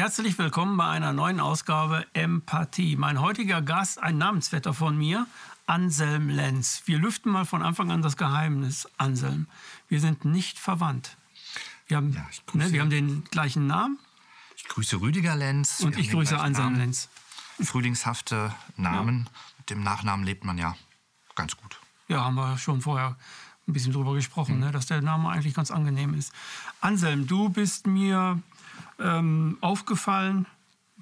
Herzlich willkommen bei einer neuen Ausgabe Empathie. Mein heutiger Gast, ein Namensvetter von mir, Anselm Lenz. Wir lüften mal von Anfang an das Geheimnis, Anselm. Wir sind nicht verwandt. Wir haben, ja, ne, wir haben den gleichen Namen. Ich grüße Rüdiger Lenz. Und ich grüße Anselm Lenz. Frühlingshafte Namen. Ja. Mit dem Nachnamen lebt man ja ganz gut. Ja, haben wir schon vorher ein bisschen drüber gesprochen, mhm. ne, dass der Name eigentlich ganz angenehm ist. Anselm, du bist mir ähm, aufgefallen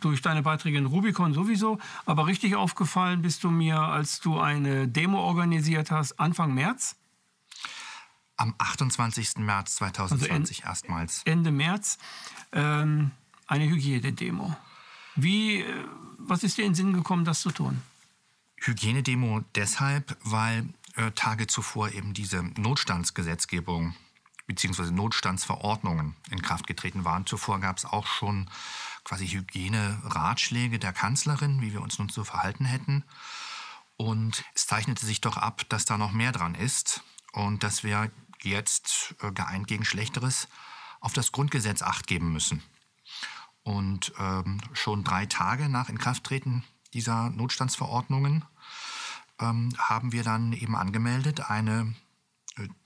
durch deine Beiträge in Rubicon sowieso, aber richtig aufgefallen bist du mir, als du eine Demo organisiert hast, Anfang März. Am 28. März 2020 also erstmals. Ende März. Ähm, eine Hygienedemo. Wie, äh, was ist dir in den Sinn gekommen, das zu tun? Hygienedemo deshalb, weil äh, Tage zuvor eben diese Notstandsgesetzgebung bzw. Notstandsverordnungen in Kraft getreten waren. Zuvor gab es auch schon quasi Hygieneratschläge der Kanzlerin, wie wir uns nun zu verhalten hätten. Und es zeichnete sich doch ab, dass da noch mehr dran ist und dass wir jetzt äh, geeint gegen Schlechteres auf das Grundgesetz acht geben müssen. Und ähm, schon drei Tage nach Inkrafttreten dieser Notstandsverordnungen ähm, haben wir dann eben angemeldet eine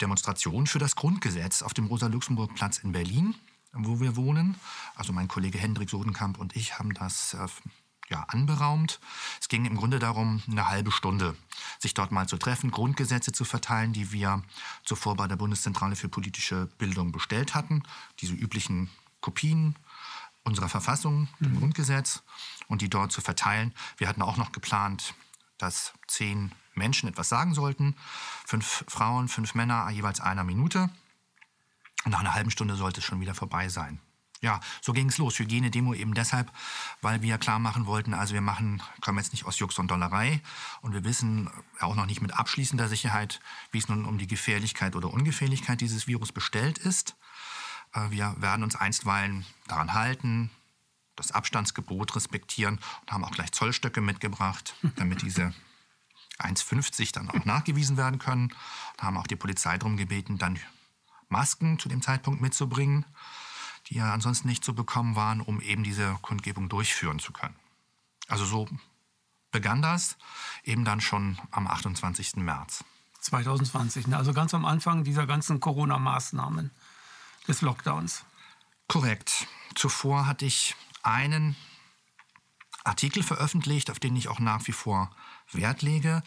Demonstration für das Grundgesetz auf dem Rosa-Luxemburg-Platz in Berlin, wo wir wohnen. Also mein Kollege Hendrik Sodenkamp und ich haben das äh, ja, anberaumt. Es ging im Grunde darum, eine halbe Stunde sich dort mal zu treffen, Grundgesetze zu verteilen, die wir zuvor bei der Bundeszentrale für politische Bildung bestellt hatten. Diese üblichen Kopien unserer Verfassung, dem mhm. Grundgesetz, und die dort zu verteilen. Wir hatten auch noch geplant, dass zehn Menschen etwas sagen sollten. Fünf Frauen, fünf Männer, jeweils einer Minute. Und nach einer halben Stunde sollte es schon wieder vorbei sein. Ja, so ging es los. Hygienedemo eben deshalb, weil wir klar machen wollten, also wir machen, kommen jetzt nicht aus Jux und Dollerei und wir wissen auch noch nicht mit abschließender Sicherheit, wie es nun um die Gefährlichkeit oder Ungefährlichkeit dieses Virus bestellt ist. Äh, wir werden uns einstweilen daran halten, das Abstandsgebot respektieren und haben auch gleich Zollstöcke mitgebracht, damit diese 1,50 dann auch nachgewiesen werden können. Und haben auch die Polizei darum gebeten, dann Masken zu dem Zeitpunkt mitzubringen, die ja ansonsten nicht zu bekommen waren, um eben diese Kundgebung durchführen zu können. Also so begann das eben dann schon am 28. März. 2020, ne? also ganz am Anfang dieser ganzen Corona-Maßnahmen des Lockdowns. Korrekt. Zuvor hatte ich einen Artikel veröffentlicht, auf den ich auch nach wie vor Wert lege.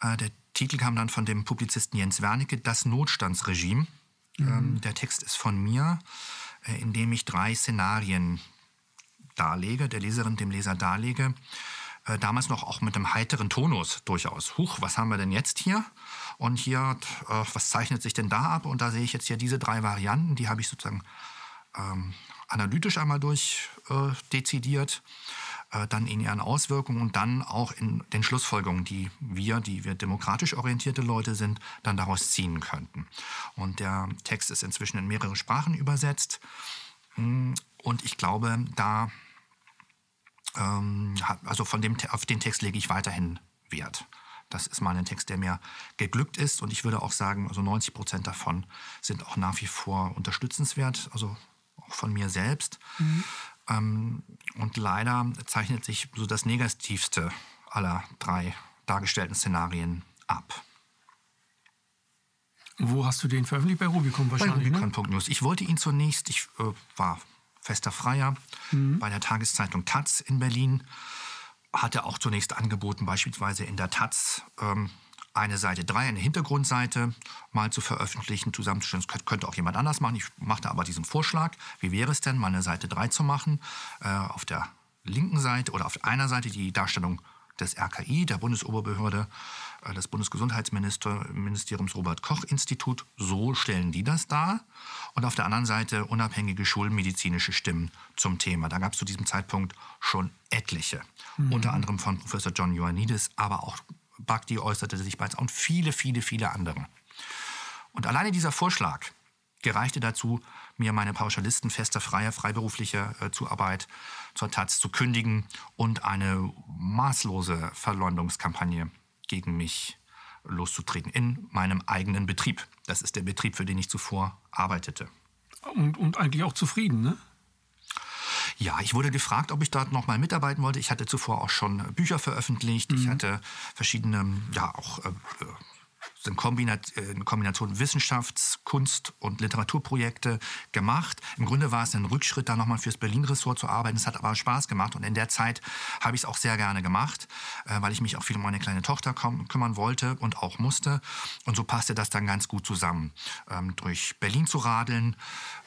Äh, der Titel kam dann von dem Publizisten Jens Wernicke, Das Notstandsregime. Mhm. Ähm, der Text ist von mir, äh, in dem ich drei Szenarien darlege, der Leserin, dem Leser darlege. Äh, damals noch auch mit einem heiteren Tonus durchaus. Huch, was haben wir denn jetzt hier? Und hier, was zeichnet sich denn da ab? Und da sehe ich jetzt hier diese drei Varianten, die habe ich sozusagen ähm, analytisch einmal durchdezidiert. Äh, dann in ihren Auswirkungen und dann auch in den Schlussfolgerungen, die wir, die wir demokratisch orientierte Leute sind, dann daraus ziehen könnten. Und der Text ist inzwischen in mehrere Sprachen übersetzt. Mm, und ich glaube, da, ähm, also von dem, auf den Text lege ich weiterhin Wert. Das ist mal ein Text, der mir geglückt ist. Und ich würde auch sagen, also 90 Prozent davon sind auch nach wie vor unterstützenswert, also auch von mir selbst. Mhm. Ähm, und leider zeichnet sich so das negativste aller drei dargestellten Szenarien ab. Wo hast du den veröffentlicht? Bei Rubicon wahrscheinlich. Bei Rubicon.news. Ne? Ich wollte ihn zunächst, ich äh, war fester Freier mhm. bei der Tageszeitung Taz in Berlin, hatte auch zunächst angeboten, beispielsweise in der Taz ähm, eine Seite 3, eine Hintergrundseite mal zu veröffentlichen, zusammenzustellen. Das könnte auch jemand anders machen. Ich machte aber diesen Vorschlag. Wie wäre es denn, mal eine Seite 3 zu machen? Äh, auf der linken Seite oder auf einer Seite die Darstellung des RKI, der Bundesoberbehörde, äh, des Bundesgesundheitsministeriums Robert Koch Institut. So stellen die das dar. Und auf der anderen Seite unabhängige schulmedizinische Stimmen zum Thema. Da gab es zu diesem Zeitpunkt schon etliche. Mhm. Unter anderem von Professor John Ioannidis, aber auch Bhakti äußerte sich bereits und viele, viele, viele andere. Und alleine dieser Vorschlag gereichte dazu, mir meine pauschalistenfeste freie freiberufliche äh, Zuarbeit zur Taz zu kündigen und eine maßlose Verleumdungskampagne gegen mich loszutreten in meinem eigenen Betrieb. Das ist der Betrieb, für den ich zuvor arbeitete. Und, und eigentlich auch zufrieden, ne? Ja, ich wurde gefragt, ob ich dort nochmal mitarbeiten wollte. Ich hatte zuvor auch schon Bücher veröffentlicht. Mhm. Ich hatte verschiedene, ja, auch äh, in Kombination Wissenschafts-, Kunst- und Literaturprojekte gemacht. Im Grunde war es ein Rückschritt, da nochmal fürs Berlin-Ressort zu arbeiten. Es hat aber Spaß gemacht und in der Zeit habe ich es auch sehr gerne gemacht, äh, weil ich mich auch viel um meine kleine Tochter kümmern wollte und auch musste. Und so passte das dann ganz gut zusammen, ähm, durch Berlin zu radeln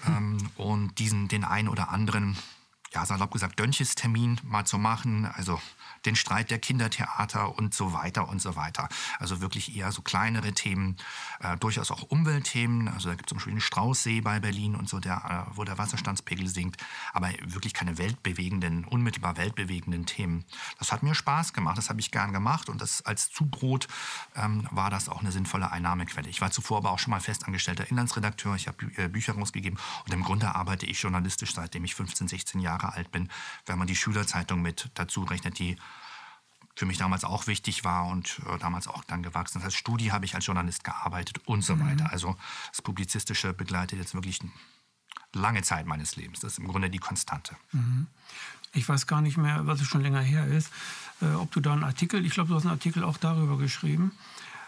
ähm, und diesen den einen oder anderen ja, salopp gesagt, Dönches-Termin mal zu machen. Also den Streit der Kindertheater und so weiter und so weiter. Also wirklich eher so kleinere Themen, äh, durchaus auch Umweltthemen. Also da gibt es zum Beispiel den Straußsee bei Berlin und so, der, äh, wo der Wasserstandspegel sinkt. Aber wirklich keine weltbewegenden, unmittelbar weltbewegenden Themen. Das hat mir Spaß gemacht, das habe ich gern gemacht und das als Zubrot ähm, war das auch eine sinnvolle Einnahmequelle. Ich war zuvor aber auch schon mal festangestellter Inlandsredakteur. Ich habe Bü äh, Bücher rausgegeben und im Grunde arbeite ich journalistisch, seitdem ich 15, 16 Jahre alt bin. Wenn man die Schülerzeitung mit dazu rechnet, die für mich damals auch wichtig war und äh, damals auch dann gewachsen ist. Als Studie habe ich als Journalist gearbeitet und so mhm. weiter. Also das Publizistische begleitet jetzt wirklich eine lange Zeit meines Lebens. Das ist im Grunde die Konstante. Mhm. Ich weiß gar nicht mehr, was es schon länger her ist, äh, ob du da einen Artikel, ich glaube, du hast einen Artikel auch darüber geschrieben.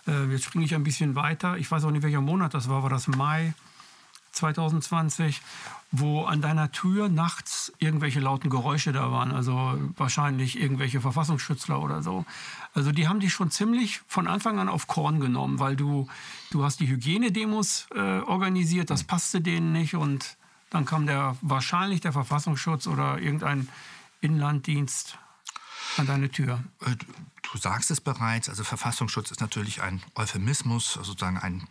Äh, jetzt springe ich ein bisschen weiter. Ich weiß auch nicht, welcher Monat das war. War das Mai 2020? wo an deiner Tür nachts irgendwelche lauten Geräusche da waren. Also wahrscheinlich irgendwelche Verfassungsschützler oder so. Also die haben dich schon ziemlich von Anfang an auf Korn genommen, weil du, du hast die Hygienedemos äh, organisiert, das passte denen nicht und dann kam der wahrscheinlich der Verfassungsschutz oder irgendein Inlanddienst an deine Tür. Äh, du sagst es bereits, also Verfassungsschutz ist natürlich ein Euphemismus, sozusagen ein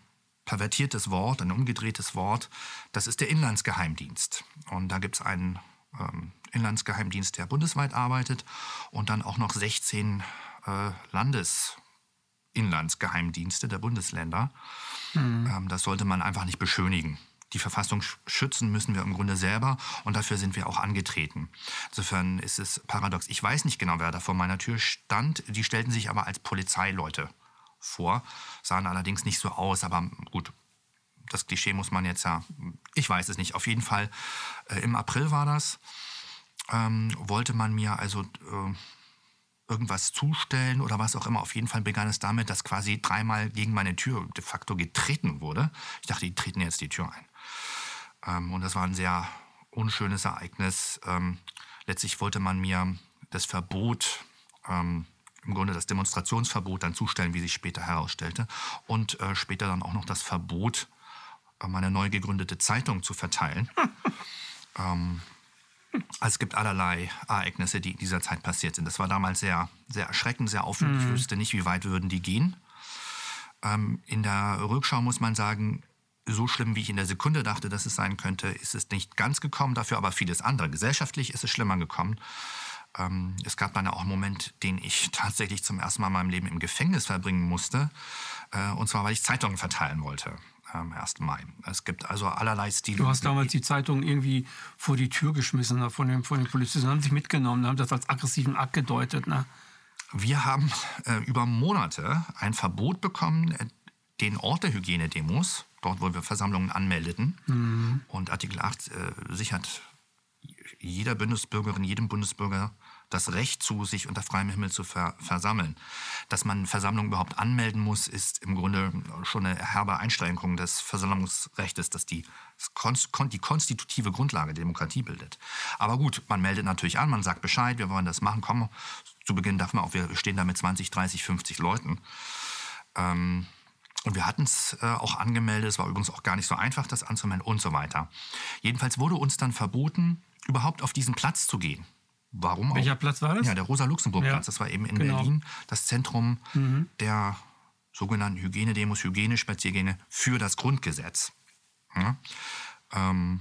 pervertiertes Wort, ein umgedrehtes Wort. Das ist der Inlandsgeheimdienst. Und da gibt es einen ähm, Inlandsgeheimdienst, der bundesweit arbeitet und dann auch noch 16 äh, Landesinlandsgeheimdienste der Bundesländer. Mhm. Ähm, das sollte man einfach nicht beschönigen. Die Verfassung schützen müssen wir im Grunde selber und dafür sind wir auch angetreten. Insofern ist es paradox. Ich weiß nicht genau, wer da vor meiner Tür stand. Die stellten sich aber als Polizeileute vor, sahen allerdings nicht so aus, aber gut, das Klischee muss man jetzt ja, ich weiß es nicht, auf jeden Fall äh, im April war das, ähm, wollte man mir also äh, irgendwas zustellen oder was auch immer. Auf jeden Fall begann es damit, dass quasi dreimal gegen meine Tür de facto getreten wurde. Ich dachte, die treten jetzt die Tür ein. Ähm, und das war ein sehr unschönes Ereignis. Ähm, letztlich wollte man mir das Verbot ähm, im Grunde das Demonstrationsverbot dann zustellen, wie sich später herausstellte. Und äh, später dann auch noch das Verbot, äh, meine neu gegründete Zeitung zu verteilen. ähm, also es gibt allerlei Ereignisse, die in dieser Zeit passiert sind. Das war damals sehr, sehr erschreckend, sehr aufwendig. Mhm. Ich wüsste nicht, wie weit würden die gehen. Ähm, in der Rückschau muss man sagen, so schlimm, wie ich in der Sekunde dachte, dass es sein könnte, ist es nicht ganz gekommen. Dafür aber vieles andere. Gesellschaftlich ist es schlimmer gekommen. Ähm, es gab dann auch einen Moment, den ich tatsächlich zum ersten Mal in meinem Leben im Gefängnis verbringen musste. Äh, und zwar, weil ich Zeitungen verteilen wollte am 1. Mai. Es gibt also allerlei Stile. Du hast damals die Zeitung irgendwie vor die Tür geschmissen von den, von den Polizisten, haben sich mitgenommen, haben das als aggressiven Akt gedeutet. Ne? Wir haben äh, über Monate ein Verbot bekommen, äh, den Ort der Hygienedemos, dort wo wir Versammlungen anmeldeten. Mhm. Und Artikel 8 äh, sichert jeder Bundesbürgerin, jedem Bundesbürger das Recht zu, sich unter freiem Himmel zu ver versammeln. Dass man Versammlungen überhaupt anmelden muss, ist im Grunde schon eine herbe Einschränkung des Versammlungsrechts, das die, die konstitutive Grundlage der Demokratie bildet. Aber gut, man meldet natürlich an, man sagt Bescheid, wir wollen das machen, komm, zu Beginn darf man auch, wir stehen da mit 20, 30, 50 Leuten. Ähm, und wir hatten es äh, auch angemeldet, es war übrigens auch gar nicht so einfach, das anzumelden und so weiter. Jedenfalls wurde uns dann verboten, überhaupt auf diesen Platz zu gehen. Warum Welcher auch? Platz war das? Ja, der Rosa-Luxemburg-Platz. Ja. Das war eben in genau. Berlin das Zentrum mhm. der sogenannten Hygienedemos, Hygienespaziergänge für das Grundgesetz. Ja? Ähm,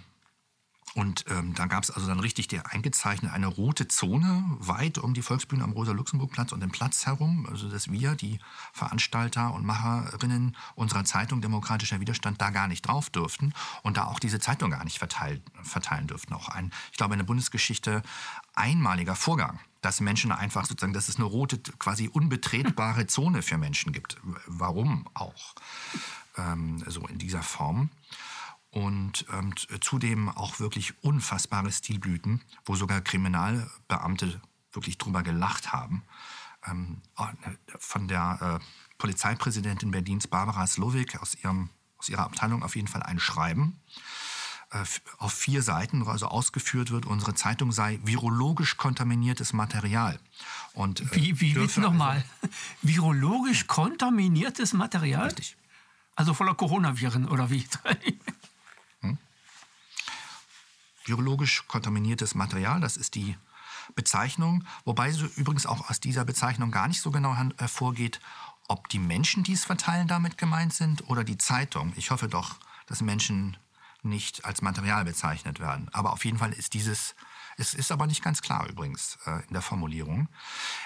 und ähm, da gab es also dann richtig die eingezeichnet eine rote Zone weit um die Volksbühne am Rosa-Luxemburg-Platz und den Platz herum, also dass wir, die Veranstalter und Macherinnen unserer Zeitung Demokratischer Widerstand, da gar nicht drauf dürften und da auch diese Zeitung gar nicht verteilen, verteilen dürften. Auch ein, ich glaube, in der Bundesgeschichte einmaliger Vorgang, dass Menschen einfach sozusagen, dass es eine rote, quasi unbetretbare Zone für Menschen gibt. Warum auch? Ähm, so in dieser Form. Und ähm, zudem auch wirklich unfassbare Stilblüten, wo sogar Kriminalbeamte wirklich drüber gelacht haben. Ähm, ne, von der äh, Polizeipräsidentin Berlins Barbara Slowik aus, ihrem, aus ihrer Abteilung auf jeden Fall ein Schreiben äh, auf vier Seiten, also ausgeführt wird, unsere Zeitung sei virologisch kontaminiertes Material. Und, äh, wie wie bitte nochmal? Also, virologisch kontaminiertes Material? Richtig. Also voller Coronaviren oder wie? Virologisch kontaminiertes Material, das ist die Bezeichnung, wobei so übrigens auch aus dieser Bezeichnung gar nicht so genau hervorgeht, ob die Menschen, die es verteilen, damit gemeint sind oder die Zeitung. Ich hoffe doch, dass Menschen nicht als Material bezeichnet werden. Aber auf jeden Fall ist dieses, es ist aber nicht ganz klar übrigens äh, in der Formulierung.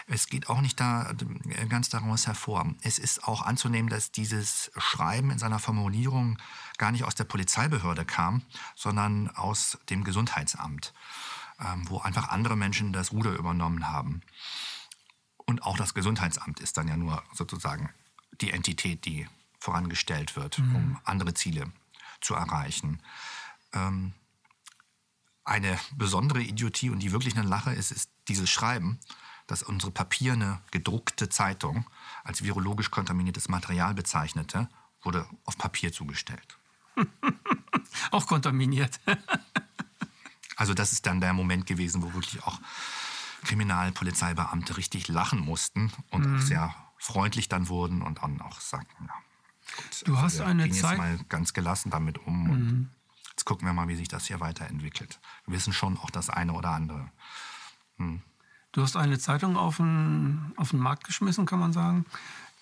Es geht auch nicht da äh, ganz daraus hervor. Es ist auch anzunehmen, dass dieses Schreiben in seiner Formulierung gar nicht aus der Polizeibehörde kam, sondern aus dem Gesundheitsamt, ähm, wo einfach andere Menschen das Ruder übernommen haben. Und auch das Gesundheitsamt ist dann ja nur sozusagen die Entität, die vorangestellt wird, mhm. um andere Ziele zu erreichen. Ähm, eine besondere Idiotie und die wirklich eine Lache ist, ist dieses Schreiben, dass unsere papierne, gedruckte Zeitung als virologisch kontaminiertes Material bezeichnete, wurde auf Papier zugestellt. auch kontaminiert. also das ist dann der Moment gewesen, wo wirklich auch Kriminalpolizeibeamte richtig lachen mussten und mhm. auch sehr freundlich dann wurden und dann auch sagten, ja, Gut, du also hast eine Zeit. jetzt mal ganz gelassen damit um. Mhm. Jetzt gucken wir mal, wie sich das hier weiterentwickelt. Wir wissen schon auch das eine oder andere. Hm. Du hast eine Zeitung auf den, auf den Markt geschmissen, kann man sagen,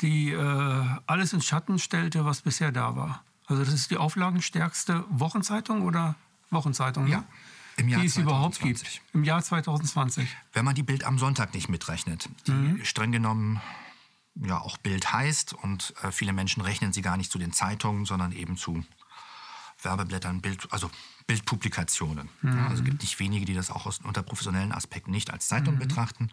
die äh, alles in Schatten stellte, was bisher da war. Also das ist die auflagenstärkste Wochenzeitung oder Wochenzeitung? Ne? Ja. Im Jahr die es 2020. überhaupt gibt. Im Jahr 2020. Wenn man die Bild am Sonntag nicht mitrechnet, die mhm. streng genommen ja auch Bild heißt und äh, viele Menschen rechnen sie gar nicht zu den Zeitungen, sondern eben zu Werbeblättern, Bild, also Bildpublikationen. Mhm. Ja, also es gibt nicht wenige, die das auch aus, unter professionellen Aspekten nicht als Zeitung mhm. betrachten.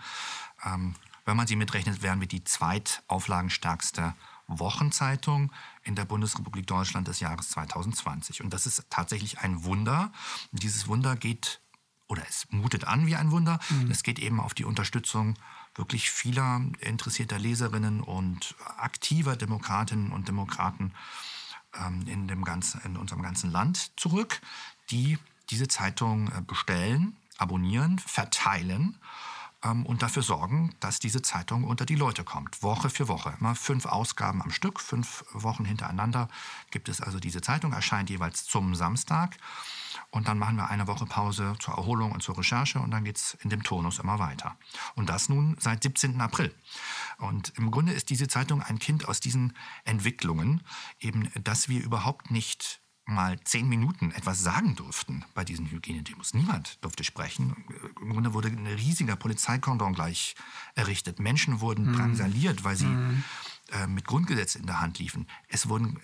Ähm, wenn man sie mitrechnet, wären wir die zweitauflagenstärkste Wochenzeitung in der Bundesrepublik Deutschland des Jahres 2020. Und das ist tatsächlich ein Wunder. Und dieses Wunder geht, oder es mutet an wie ein Wunder, mhm. es geht eben auf die Unterstützung wirklich vieler interessierter Leserinnen und aktiver Demokratinnen und Demokraten in, dem ganzen, in unserem ganzen Land zurück, die diese Zeitung äh, bestellen, abonnieren, verteilen. ähm, und dafür sorgen, dass diese Zeitung unter die Leute kommt, Woche für Woche. Immer fünf Ausgaben am Stück, fünf Wochen hintereinander gibt es also diese Zeitung, erscheint jeweils zum Samstag. Und dann machen wir eine Woche Pause zur Erholung und zur Recherche und dann geht es in dem Turnus immer weiter. Und das nun seit 17. April. Und im Grunde ist diese Zeitung ein Kind aus diesen Entwicklungen, eben, dass wir überhaupt nicht mal zehn Minuten etwas sagen durften bei diesen Hygienedemos. Niemand durfte sprechen. Im Grunde wurde ein riesiger Polizeikordon gleich errichtet. Menschen wurden mhm. drangsaliert, weil sie mhm. äh, mit Grundgesetz in der Hand liefen. Es wurden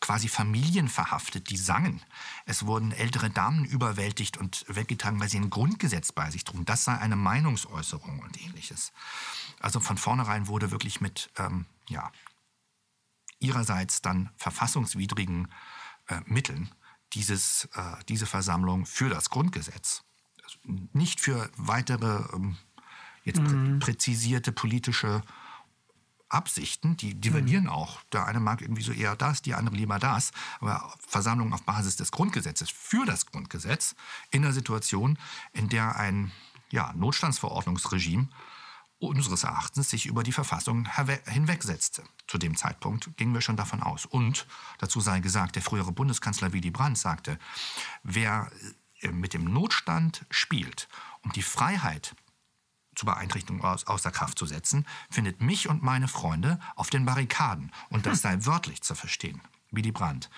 quasi Familien verhaftet, die sangen. Es wurden ältere Damen überwältigt und weggetragen, weil sie ein Grundgesetz bei sich trugen. Das sei eine Meinungsäußerung und ähnliches. Also von vornherein wurde wirklich mit ähm, ja, ihrerseits dann verfassungswidrigen äh, Mitteln dieses, äh, diese Versammlung für das Grundgesetz, also nicht für weitere ähm, jetzt mhm. präzisierte politische Absichten, die divergieren mhm. auch. Der eine mag irgendwie so eher das, die andere lieber das. Aber Versammlung auf Basis des Grundgesetzes für das Grundgesetz in einer Situation, in der ein ja, Notstandsverordnungsregime unseres Erachtens sich über die Verfassung hinwegsetzte. Zu dem Zeitpunkt gingen wir schon davon aus. Und dazu sei gesagt, der frühere Bundeskanzler Willy Brandt sagte, wer äh, mit dem Notstand spielt, um die Freiheit zu Beeinträchtigungen aus, außer Kraft zu setzen, findet mich und meine Freunde auf den Barrikaden. Und das sei wörtlich zu verstehen. Willy Brandt.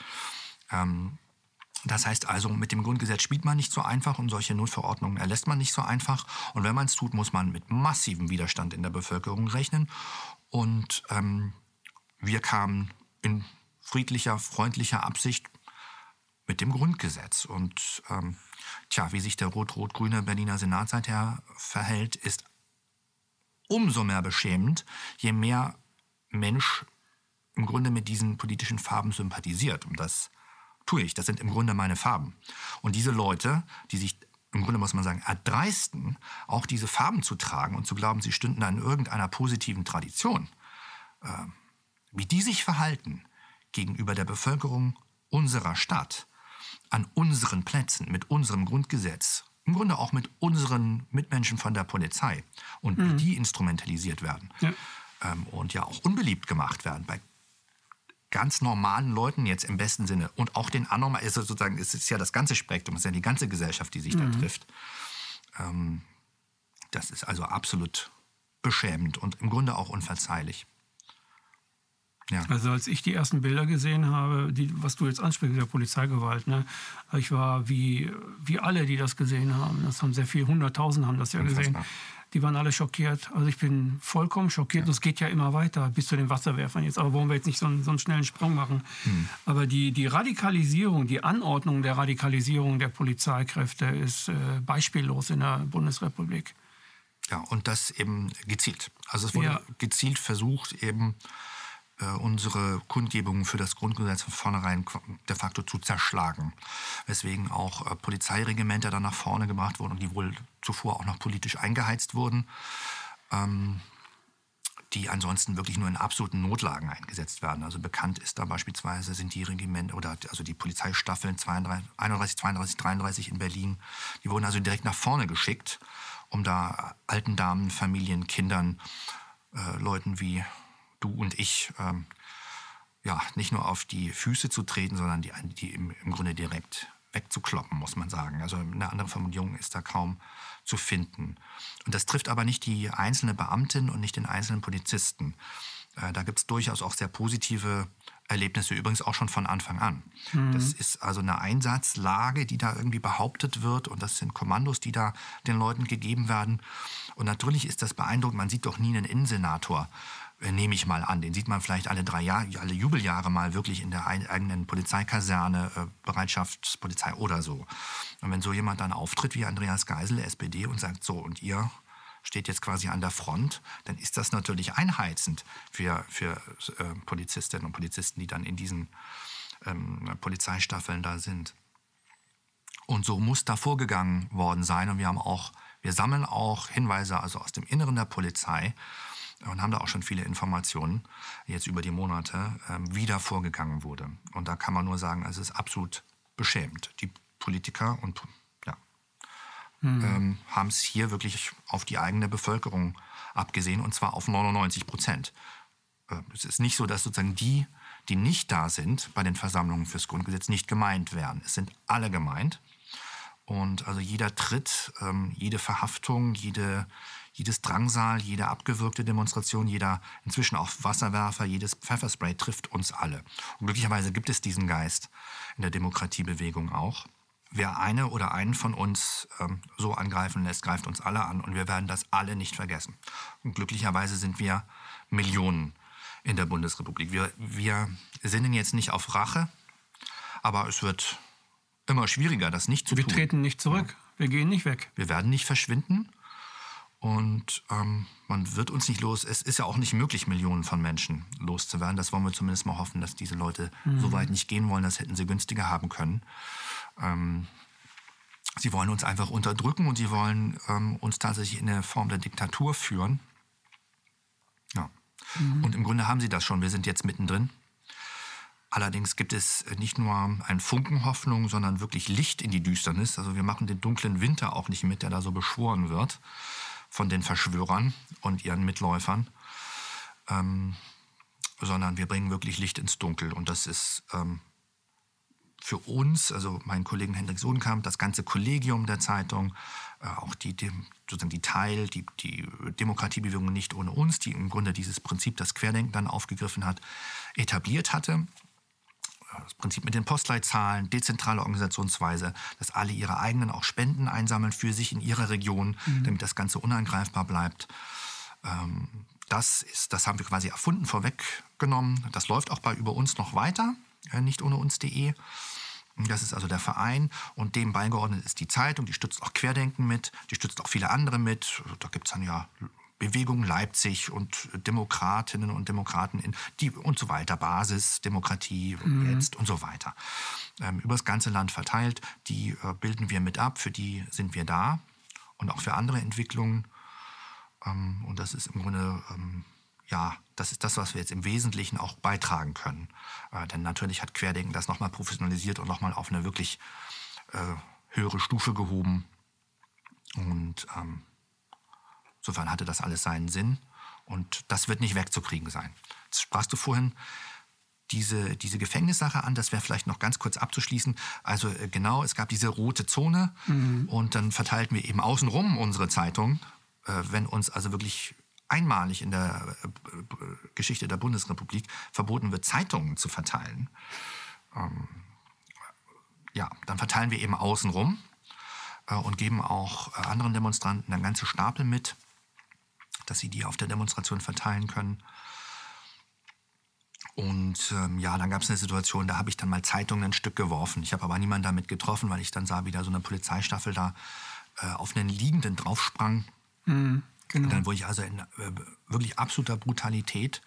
Ähm, das heißt also, mit dem Grundgesetz spielt man nicht so einfach und solche Notverordnungen erlässt man nicht so einfach. Und wenn man es tut, muss man mit massivem Widerstand in der Bevölkerung rechnen. Und ähm, wir kamen in friedlicher, freundlicher Absicht mit dem Grundgesetz. Und ähm, tja, wie sich der rot-rot-grüne Berliner Senat seither verhält, ist umso mehr beschämend, je mehr Mensch im Grunde mit diesen politischen Farben sympathisiert, um das tue ich. Das sind im Grunde meine Farben. Und diese Leute, die sich im Grunde muss man sagen, erdreisten, auch diese Farben zu tragen und zu glauben, sie stünden in irgendeiner positiven Tradition, äh, wie die sich verhalten gegenüber der Bevölkerung unserer Stadt, an unseren Plätzen, mit unserem Grundgesetz, im Grunde auch mit unseren Mitmenschen von der Polizei und mhm. wie die instrumentalisiert werden ja. Ähm, und ja auch unbeliebt gemacht werden bei ganz normalen Leuten jetzt im besten Sinne und auch den anormalen, ist sozusagen, es ist ja das ganze Spektrum, es ist ja die ganze Gesellschaft, die sich mhm. da trifft. Ähm, das ist also absolut beschämend und im Grunde auch unverzeihlich. Ja. Also als ich die ersten Bilder gesehen habe, die, was du jetzt ansprichst, der Polizeigewalt, ne, ich war wie, wie alle, die das gesehen haben. Das haben sehr viele, hunderttausend haben das ja Unfassbar. gesehen die waren alle schockiert. Also ich bin vollkommen schockiert. Ja. Es geht ja immer weiter bis zu den Wasserwerfern jetzt. Aber wollen wir jetzt nicht so einen, so einen schnellen Sprung machen. Hm. Aber die, die Radikalisierung, die Anordnung der Radikalisierung der Polizeikräfte ist äh, beispiellos in der Bundesrepublik. Ja, und das eben gezielt. Also es wurde ja. gezielt versucht, eben äh, unsere Kundgebungen für das Grundgesetz von vornherein de facto zu zerschlagen. Weswegen auch äh, Polizeiregimenter dann nach vorne gebracht wurden und die wohl zuvor auch noch politisch eingeheizt wurden. Ähm, die ansonsten wirklich nur in absoluten Notlagen eingesetzt werden. Also bekannt ist da beispielsweise sind die Regimenter oder also die Polizeistaffeln 32, 31, 32, 33 in Berlin. Die wurden also direkt nach vorne geschickt, um da alten Damen, Familien, Kindern, äh, Leuten wie du und ich ähm, ja, nicht nur auf die Füße zu treten, sondern die, die im, im Grunde direkt wegzukloppen, muss man sagen. Also eine andere Formulierung ist da kaum zu finden. Und das trifft aber nicht die einzelne Beamtin und nicht den einzelnen Polizisten. Äh, da gibt es durchaus auch sehr positive Erlebnisse, übrigens auch schon von Anfang an. Mhm. Das ist also eine Einsatzlage, die da irgendwie behauptet wird und das sind Kommandos, die da den Leuten gegeben werden. Und natürlich ist das beeindruckend. Man sieht doch nie einen Innensenator nehme ich mal an. Den sieht man vielleicht alle drei Jahre, alle Jubeljahre mal wirklich in der eigenen Polizeikaserne, äh, Bereitschaftspolizei oder so. Und wenn so jemand dann auftritt wie Andreas Geisel, SPD, und sagt so, und ihr steht jetzt quasi an der Front, dann ist das natürlich einheizend für, für äh, Polizistinnen und Polizisten, die dann in diesen ähm, Polizeistaffeln da sind. Und so muss da vorgegangen worden sein. Und wir haben auch, wir sammeln auch Hinweise also aus dem Inneren der Polizei, und haben da auch schon viele Informationen jetzt über die Monate, ähm, wie da vorgegangen wurde. Und da kann man nur sagen, es ist absolut beschämend. Die Politiker und ja, mhm. ähm, haben es hier wirklich auf die eigene Bevölkerung abgesehen und zwar auf 99 Prozent. Äh, es ist nicht so, dass sozusagen die, die nicht da sind bei den Versammlungen fürs Grundgesetz, nicht gemeint werden. Es sind alle gemeint. Und also jeder Tritt, ähm, jede Verhaftung, jede, jedes Drangsal, jede abgewürgte Demonstration, jeder inzwischen auch Wasserwerfer, jedes Pfefferspray trifft uns alle. Und glücklicherweise gibt es diesen Geist in der Demokratiebewegung auch. Wer eine oder einen von uns ähm, so angreifen lässt, greift uns alle an und wir werden das alle nicht vergessen. Und glücklicherweise sind wir Millionen in der Bundesrepublik. Wir, wir sinnen jetzt nicht auf Rache, aber es wird immer schwieriger, das nicht zu wir tun. Wir treten nicht zurück. Ja. Wir gehen nicht weg. Wir werden nicht verschwinden. Und ähm, man wird uns nicht los. Es ist ja auch nicht möglich, Millionen von Menschen loszuwerden. Das wollen wir zumindest mal hoffen, dass diese Leute mhm. so weit nicht gehen wollen. Das hätten sie günstiger haben können. Ähm, sie wollen uns einfach unterdrücken und sie wollen ähm, uns tatsächlich in eine Form der Diktatur führen. Ja. Mhm. Und im Grunde haben sie das schon. Wir sind jetzt mittendrin. Allerdings gibt es nicht nur einen Funken Hoffnung, sondern wirklich Licht in die Düsternis. Also wir machen den dunklen Winter auch nicht mit, der da so beschworen wird von den Verschwörern und ihren Mitläufern, ähm, sondern wir bringen wirklich Licht ins Dunkel. Und das ist ähm, für uns, also meinen Kollegen Hendrik Sohnkamp, das ganze Kollegium der Zeitung, äh, auch die, die, sozusagen die Teil, die, die Demokratiebewegung nicht ohne uns, die im Grunde dieses Prinzip, das Querdenken dann aufgegriffen hat, etabliert hatte das Prinzip mit den Postleitzahlen, dezentrale Organisationsweise, dass alle ihre eigenen auch Spenden einsammeln für sich in ihrer Region, mhm. damit das Ganze unangreifbar bleibt. Ähm, das, ist, das haben wir quasi erfunden, vorweggenommen. Das läuft auch bei über uns noch weiter, äh, nicht ohne uns.de. Das ist also der Verein und dem beigeordnet ist die Zeitung, die stützt auch Querdenken mit, die stützt auch viele andere mit. Da gibt es dann ja Bewegung Leipzig und Demokratinnen und Demokraten in die und so weiter, Basis, Demokratie mhm. jetzt und so weiter. Ähm, über das ganze Land verteilt. Die äh, bilden wir mit ab, für die sind wir da und auch für andere Entwicklungen. Ähm, und das ist im Grunde, ähm, ja, das ist das, was wir jetzt im Wesentlichen auch beitragen können. Äh, denn natürlich hat Querdenken das nochmal professionalisiert und nochmal auf eine wirklich äh, höhere Stufe gehoben. Und ähm, insofern hatte das alles seinen Sinn. Und das wird nicht wegzukriegen sein. Jetzt sprachst du vorhin diese, diese Gefängnissache an, das wäre vielleicht noch ganz kurz abzuschließen. Also äh, genau, es gab diese rote Zone mhm. und dann verteilten wir eben außenrum unsere Zeitung, äh, wenn uns also wirklich einmalig in der äh, Geschichte der Bundesrepublik verboten wird, Zeitungen zu verteilen. Ähm, ja, dann verteilen wir eben außenrum und geben auch anderen Demonstranten eine ganze Stapel mit, dass sie die auf der Demonstration verteilen können. Und ähm, ja, dann gab es eine Situation, da habe ich dann mal Zeitungen ein Stück geworfen. Ich habe aber niemanden damit getroffen, weil ich dann sah, wie da so eine Polizeistaffel da äh, auf einen Liegenden draufsprang. Mhm, genau. Und dann wurde ich also in äh, wirklich absoluter Brutalität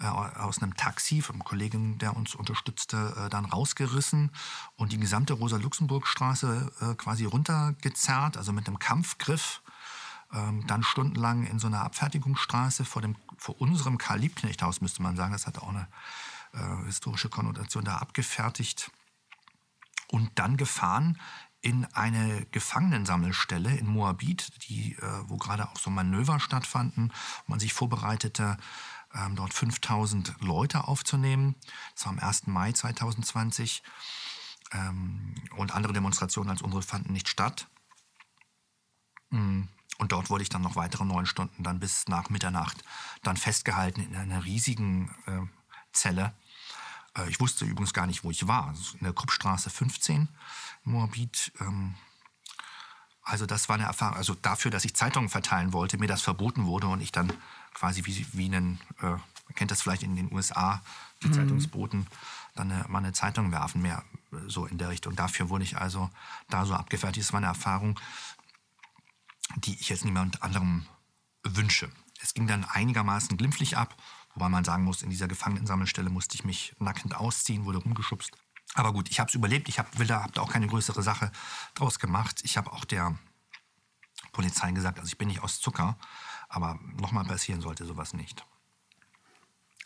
äh, aus einem Taxi vom Kollegen, der uns unterstützte, äh, dann rausgerissen und die gesamte Rosa-Luxemburg-Straße äh, quasi runtergezerrt, also mit einem Kampfgriff ähm, dann stundenlang in so einer Abfertigungsstraße vor, dem, vor unserem Karl-Liebknecht-Haus, müsste man sagen, das hat auch eine äh, historische Konnotation, da abgefertigt und dann gefahren in eine Gefangenensammelstelle in Moabit, die, äh, wo gerade auch so Manöver stattfanden, wo man sich vorbereitete, ähm, dort 5000 Leute aufzunehmen. Das war am 1. Mai 2020. Ähm, und andere Demonstrationen als unsere fanden nicht statt. Mhm. Und dort wurde ich dann noch weitere neun Stunden, dann bis nach Mitternacht, dann festgehalten in einer riesigen äh, Zelle. Äh, ich wusste übrigens gar nicht, wo ich war. In der Kruppstraße 15 in Moabit. Ähm, also das war eine Erfahrung. Also dafür, dass ich Zeitungen verteilen wollte, mir das verboten wurde und ich dann quasi wie, wie einen, äh, man kennt das vielleicht in den USA, die mhm. Zeitungsboten, dann eine, mal eine Zeitung werfen, mehr äh, so in der Richtung. Dafür wurde ich also da so abgefertigt. Das war eine Erfahrung, die ich jetzt niemand anderem wünsche. Es ging dann einigermaßen glimpflich ab, wobei man sagen muss, in dieser Gefangenensammelstelle musste ich mich nackend ausziehen, wurde rumgeschubst. Aber gut, ich habe es überlebt. Ich habe da, hab da auch keine größere Sache draus gemacht. Ich habe auch der Polizei gesagt, also ich bin nicht aus Zucker, aber nochmal passieren sollte sowas nicht.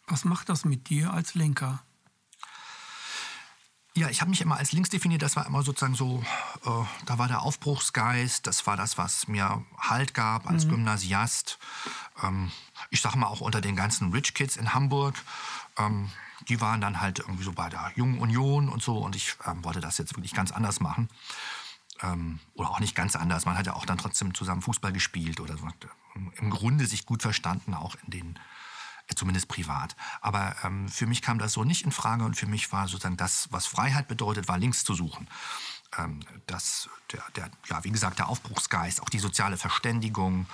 Was macht das mit dir als Lenker? Ja, ich habe mich immer als links definiert. Das war immer sozusagen so, äh, da war der Aufbruchsgeist. Das war das, was mir Halt gab als mhm. Gymnasiast. Ähm, ich sage mal auch unter den ganzen Rich Kids in Hamburg. Ähm, die waren dann halt irgendwie so bei der Jungen Union und so. Und ich ähm, wollte das jetzt wirklich ganz anders machen. Ähm, oder auch nicht ganz anders. Man hat ja auch dann trotzdem zusammen Fußball gespielt oder so. Im Grunde sich gut verstanden, auch in den zumindest privat. Aber ähm, für mich kam das so nicht in Frage und für mich war sozusagen das, was Freiheit bedeutet, war links zu suchen. Ähm, das, der, der, ja, wie gesagt, der Aufbruchsgeist, auch die soziale Verständigung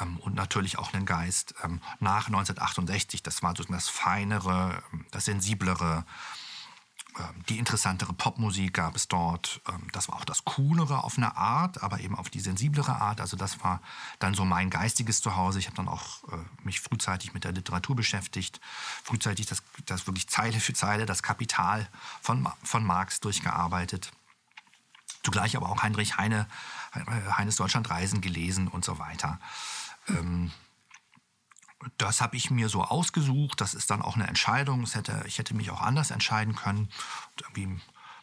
ähm, und natürlich auch einen Geist ähm, nach 1968, das war sozusagen das Feinere, ähm, das Sensiblere, die interessantere Popmusik gab es dort. Ähm, das war auch das Coolere auf eine Art, aber eben auf die sensiblere Art. Also das war dann so mein geistiges Zuhause. Ich habe dann auch äh, mich frühzeitig mit der Literatur beschäftigt, frühzeitig das, das wirklich Zeile für Zeile, das Kapital von, von Marx durchgearbeitet. Zugleich aber auch Heinrich Heine, Heines Deutschlandreisen gelesen und so weiter. Ähm, das habe ich mir so ausgesucht. Das ist dann auch eine Entscheidung. Hätte, ich hätte mich auch anders entscheiden können,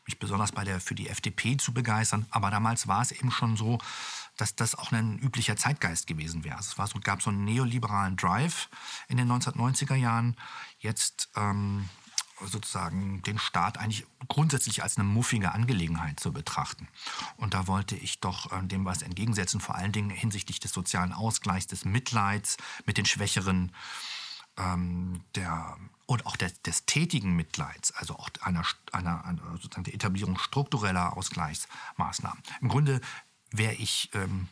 mich besonders bei der, für die FDP zu begeistern. Aber damals war es eben schon so, dass das auch ein üblicher Zeitgeist gewesen wäre. Also es war so, gab so einen neoliberalen Drive in den 1990er Jahren. Jetzt ähm, sozusagen den Staat eigentlich grundsätzlich als eine muffige Angelegenheit zu betrachten. Und da wollte ich doch äh, dem was entgegensetzen, vor allen Dingen hinsichtlich des sozialen Ausgleichs, des Mitleids mit den Schwächeren ähm, der, und auch des, des, tätigen Mitleids, also auch einer, einer, einer, sozusagen der Etablierung struktureller Ausgleichsmaßnahmen. Im Grunde wäre ich ähm,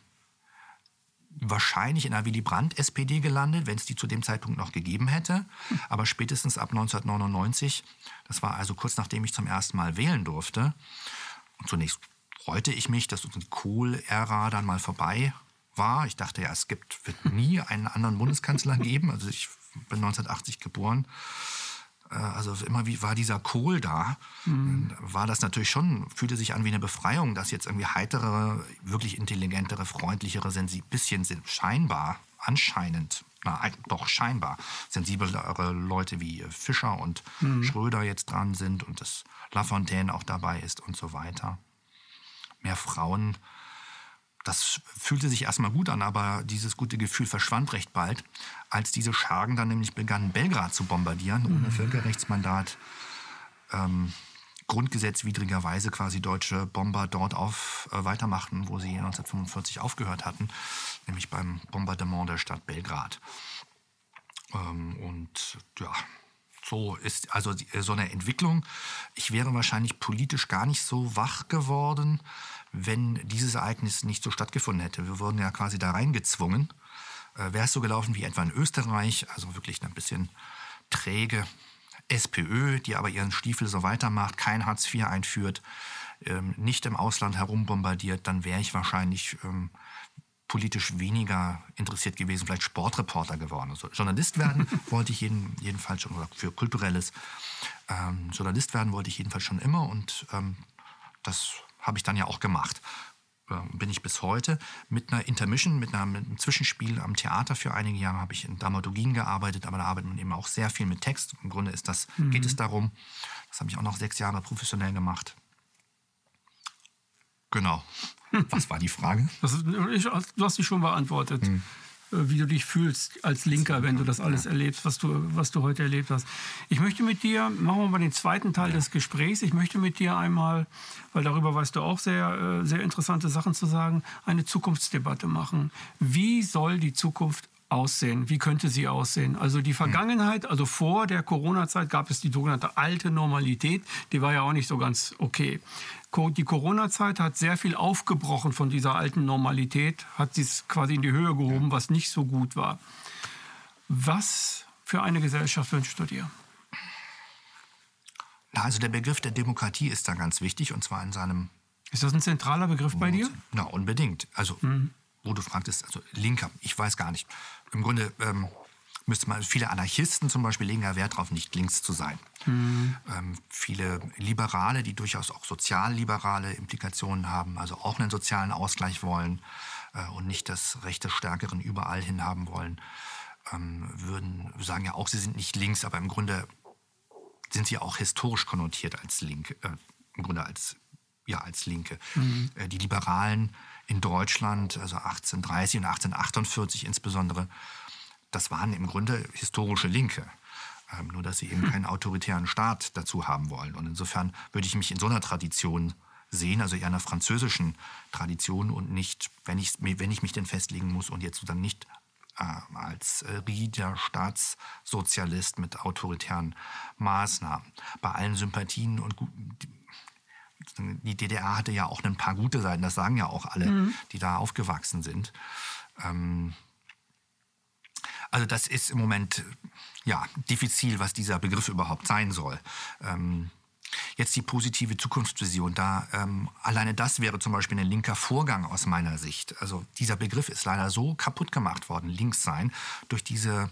wahrscheinlich in der Willy Brandt-SPD gelandet, wenn es die zu dem Zeitpunkt noch gegeben hätte. Aber spätestens ab 1999, das war also kurz nachdem ich zum ersten Mal wählen durfte, und zunächst freute ich mich, dass die Kohl-Ära dann mal vorbei war. Ich dachte ja, es gibt, wird nie einen anderen Bundeskanzler geben. Also ich bin 1980 geboren. Äh, also immer wie war dieser Kohl da, mhm. war das natürlich schon, fühlte sich an wie eine Befreiung, dass jetzt irgendwie heitere, wirklich intelligentere, freundlichere, bisschen scheinbar, anscheinend, na, doch scheinbar sensiblere Leute wie Fischer und mhm. Schröder jetzt dran sind und dass Lafontaine auch dabei ist und so weiter. Mehr Frauen das fühlte sich erstmal gut an, aber dieses gute Gefühl verschwand recht bald, als diese Schergen dann nämlich begannen, Belgrad zu bombardieren, ohne mhm. Völkerrechtsmandat. Ähm, grundgesetzwidrigerweise quasi deutsche Bomber dort auf, äh, weitermachten, wo sie 1945 aufgehört hatten, nämlich beim Bombardement der Stadt Belgrad. Ähm, und ja, so ist also so eine Entwicklung. Ich wäre wahrscheinlich politisch gar nicht so wach geworden, wenn dieses Ereignis nicht so stattgefunden hätte. Wir wurden ja quasi da reingezwungen. Äh, Wäre es so gelaufen wie etwa in Österreich, also wirklich ein bisschen träge SPÖ, die aber ihren Stiefel so weitermacht, kein Hartz IV einführt, ähm, nicht im Ausland herumbombardiert, dann wäre ich wahrscheinlich ähm, politisch weniger interessiert gewesen, vielleicht Sportreporter geworden. Also Journalist werden wollte ich jeden, jedenfalls schon, oder für Kulturelles. Ähm, Journalist werden wollte ich jedenfalls schon immer und ähm, das habe ich dann ja auch gemacht. Ähm, bin ich bis heute mit einer Intermission, mit, einer, mit einem Zwischenspiel am Theater für einige Jahre habe ich in Dramaturgien gearbeitet, aber da arbeitet man eben auch sehr viel mit Text. Im Grunde ist das, mhm. geht es darum, das habe ich auch noch sechs Jahre professionell gemacht. Genau. Was war die Frage? Ist, ich, du hast die schon beantwortet. Mhm. Äh, wie du dich fühlst als Linker, wenn du das alles erlebst, was du, was du heute erlebt hast. Ich möchte mit dir, machen wir mal den zweiten Teil des Gesprächs, ich möchte mit dir einmal, weil darüber weißt du auch sehr, äh, sehr interessante Sachen zu sagen, eine Zukunftsdebatte machen. Wie soll die Zukunft aussehen? Wie könnte sie aussehen? Also die Vergangenheit, also vor der Corona-Zeit gab es die sogenannte alte Normalität, die war ja auch nicht so ganz okay. Die Corona-Zeit hat sehr viel aufgebrochen von dieser alten Normalität, hat sie es quasi in die Höhe gehoben, was nicht so gut war. Was für eine Gesellschaft wünschst du dir? Na, also der Begriff der Demokratie ist da ganz wichtig und zwar in seinem. Ist das ein zentraler Begriff bei dir? Na, unbedingt. Also, mhm. wo du fragtest, also Linker, ich weiß gar nicht. Im Grunde ähm, müsste man, viele Anarchisten zum Beispiel legen ja Wert darauf, nicht links zu sein. Mhm. Ähm, viele Liberale, die durchaus auch sozialliberale Implikationen haben, also auch einen sozialen Ausgleich wollen äh, und nicht das Recht des Stärkeren überall hin haben wollen, ähm, würden sagen ja auch, sie sind nicht links, aber im Grunde sind sie auch historisch konnotiert als Linke, äh, im Grunde als, ja, als Linke. Mhm. Äh, die Liberalen in Deutschland, also 1830 und 1848 insbesondere, das waren im Grunde historische Linke. Ähm, nur dass sie eben keinen autoritären Staat dazu haben wollen. Und insofern würde ich mich in so einer Tradition sehen, also eher einer französischen Tradition und nicht, wenn ich, wenn ich mich denn festlegen muss und jetzt sozusagen nicht äh, als äh, rieder Staatssozialist mit autoritären Maßnahmen. Bei allen Sympathien und die DDR hatte ja auch ein paar gute Seiten, das sagen ja auch alle, mhm. die da aufgewachsen sind. Ähm, also das ist im Moment ja diffizil, was dieser Begriff überhaupt sein soll. Ähm, Jetzt die positive Zukunftsvision. Da ähm, alleine das wäre zum Beispiel ein linker Vorgang aus meiner Sicht. Also dieser Begriff ist leider so kaputt gemacht worden, links sein, durch diese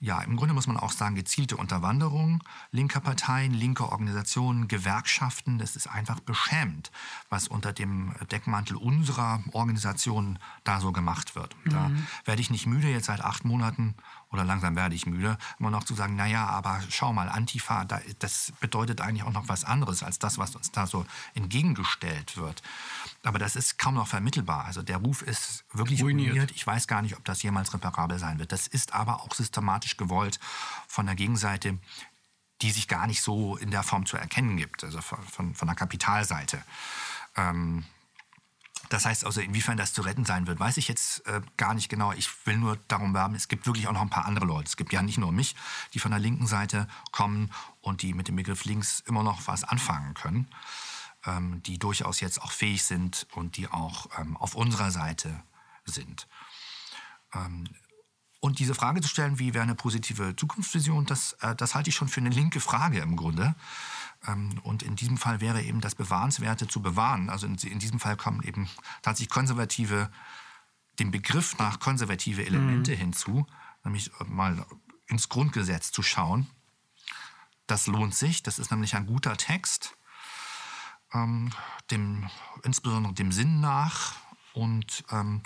ja, im Grunde muss man auch sagen, gezielte Unterwanderung linker Parteien, linker Organisationen, Gewerkschaften. Das ist einfach beschämend, was unter dem Deckmantel unserer Organisation da so gemacht wird. Mhm. Da werde ich nicht müde, jetzt seit acht Monaten oder langsam werde ich müde, immer noch zu sagen, naja, aber schau mal, Antifa, das bedeutet eigentlich auch noch was anderes als das, was uns da so entgegengestellt wird. Aber das ist kaum noch vermittelbar. Also der Ruf ist wirklich ruiniert. ruiniert. Ich weiß gar nicht, ob das jemals reparabel sein wird. Das ist aber auch systematisch gewollt von der Gegenseite, die sich gar nicht so in der Form zu erkennen gibt, also von, von der Kapitalseite. Ähm, das heißt also, inwiefern das zu retten sein wird, weiß ich jetzt äh, gar nicht genau. Ich will nur darum werben, es gibt wirklich auch noch ein paar andere Leute. Es gibt ja nicht nur mich, die von der linken Seite kommen und die mit dem Begriff links immer noch was anfangen können ähm, die durchaus jetzt auch fähig sind und die auch ähm, auf unserer Seite sind. Ähm, und diese Frage zu stellen, wie wäre eine positive Zukunftsvision, das, äh, das halte ich schon für eine linke Frage im Grunde. Ähm, und in diesem Fall wäre eben das Bewahrenswerte zu bewahren. Also in, in diesem Fall kommen eben tatsächlich konservative dem Begriff nach konservative Elemente mhm. hinzu, nämlich mal ins Grundgesetz zu schauen. Das lohnt sich, das ist nämlich ein guter Text, ähm, dem, insbesondere dem Sinn nach und ähm,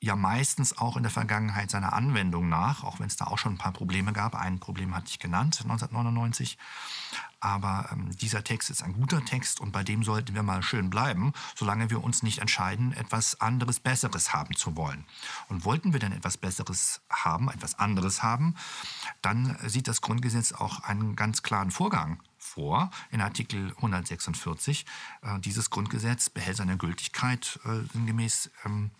ja meistens auch in der Vergangenheit seiner Anwendung nach, auch wenn es da auch schon ein paar Probleme gab. Ein Problem hatte ich genannt, 1999. Aber ähm, dieser Text ist ein guter Text und bei dem sollten wir mal schön bleiben, solange wir uns nicht entscheiden, etwas anderes, Besseres haben zu wollen. Und wollten wir denn etwas Besseres haben, etwas anderes haben, dann sieht das Grundgesetz auch einen ganz klaren Vorgang vor in Artikel 146. Äh, dieses Grundgesetz behält seine Gültigkeit äh, sinngemäß ähm,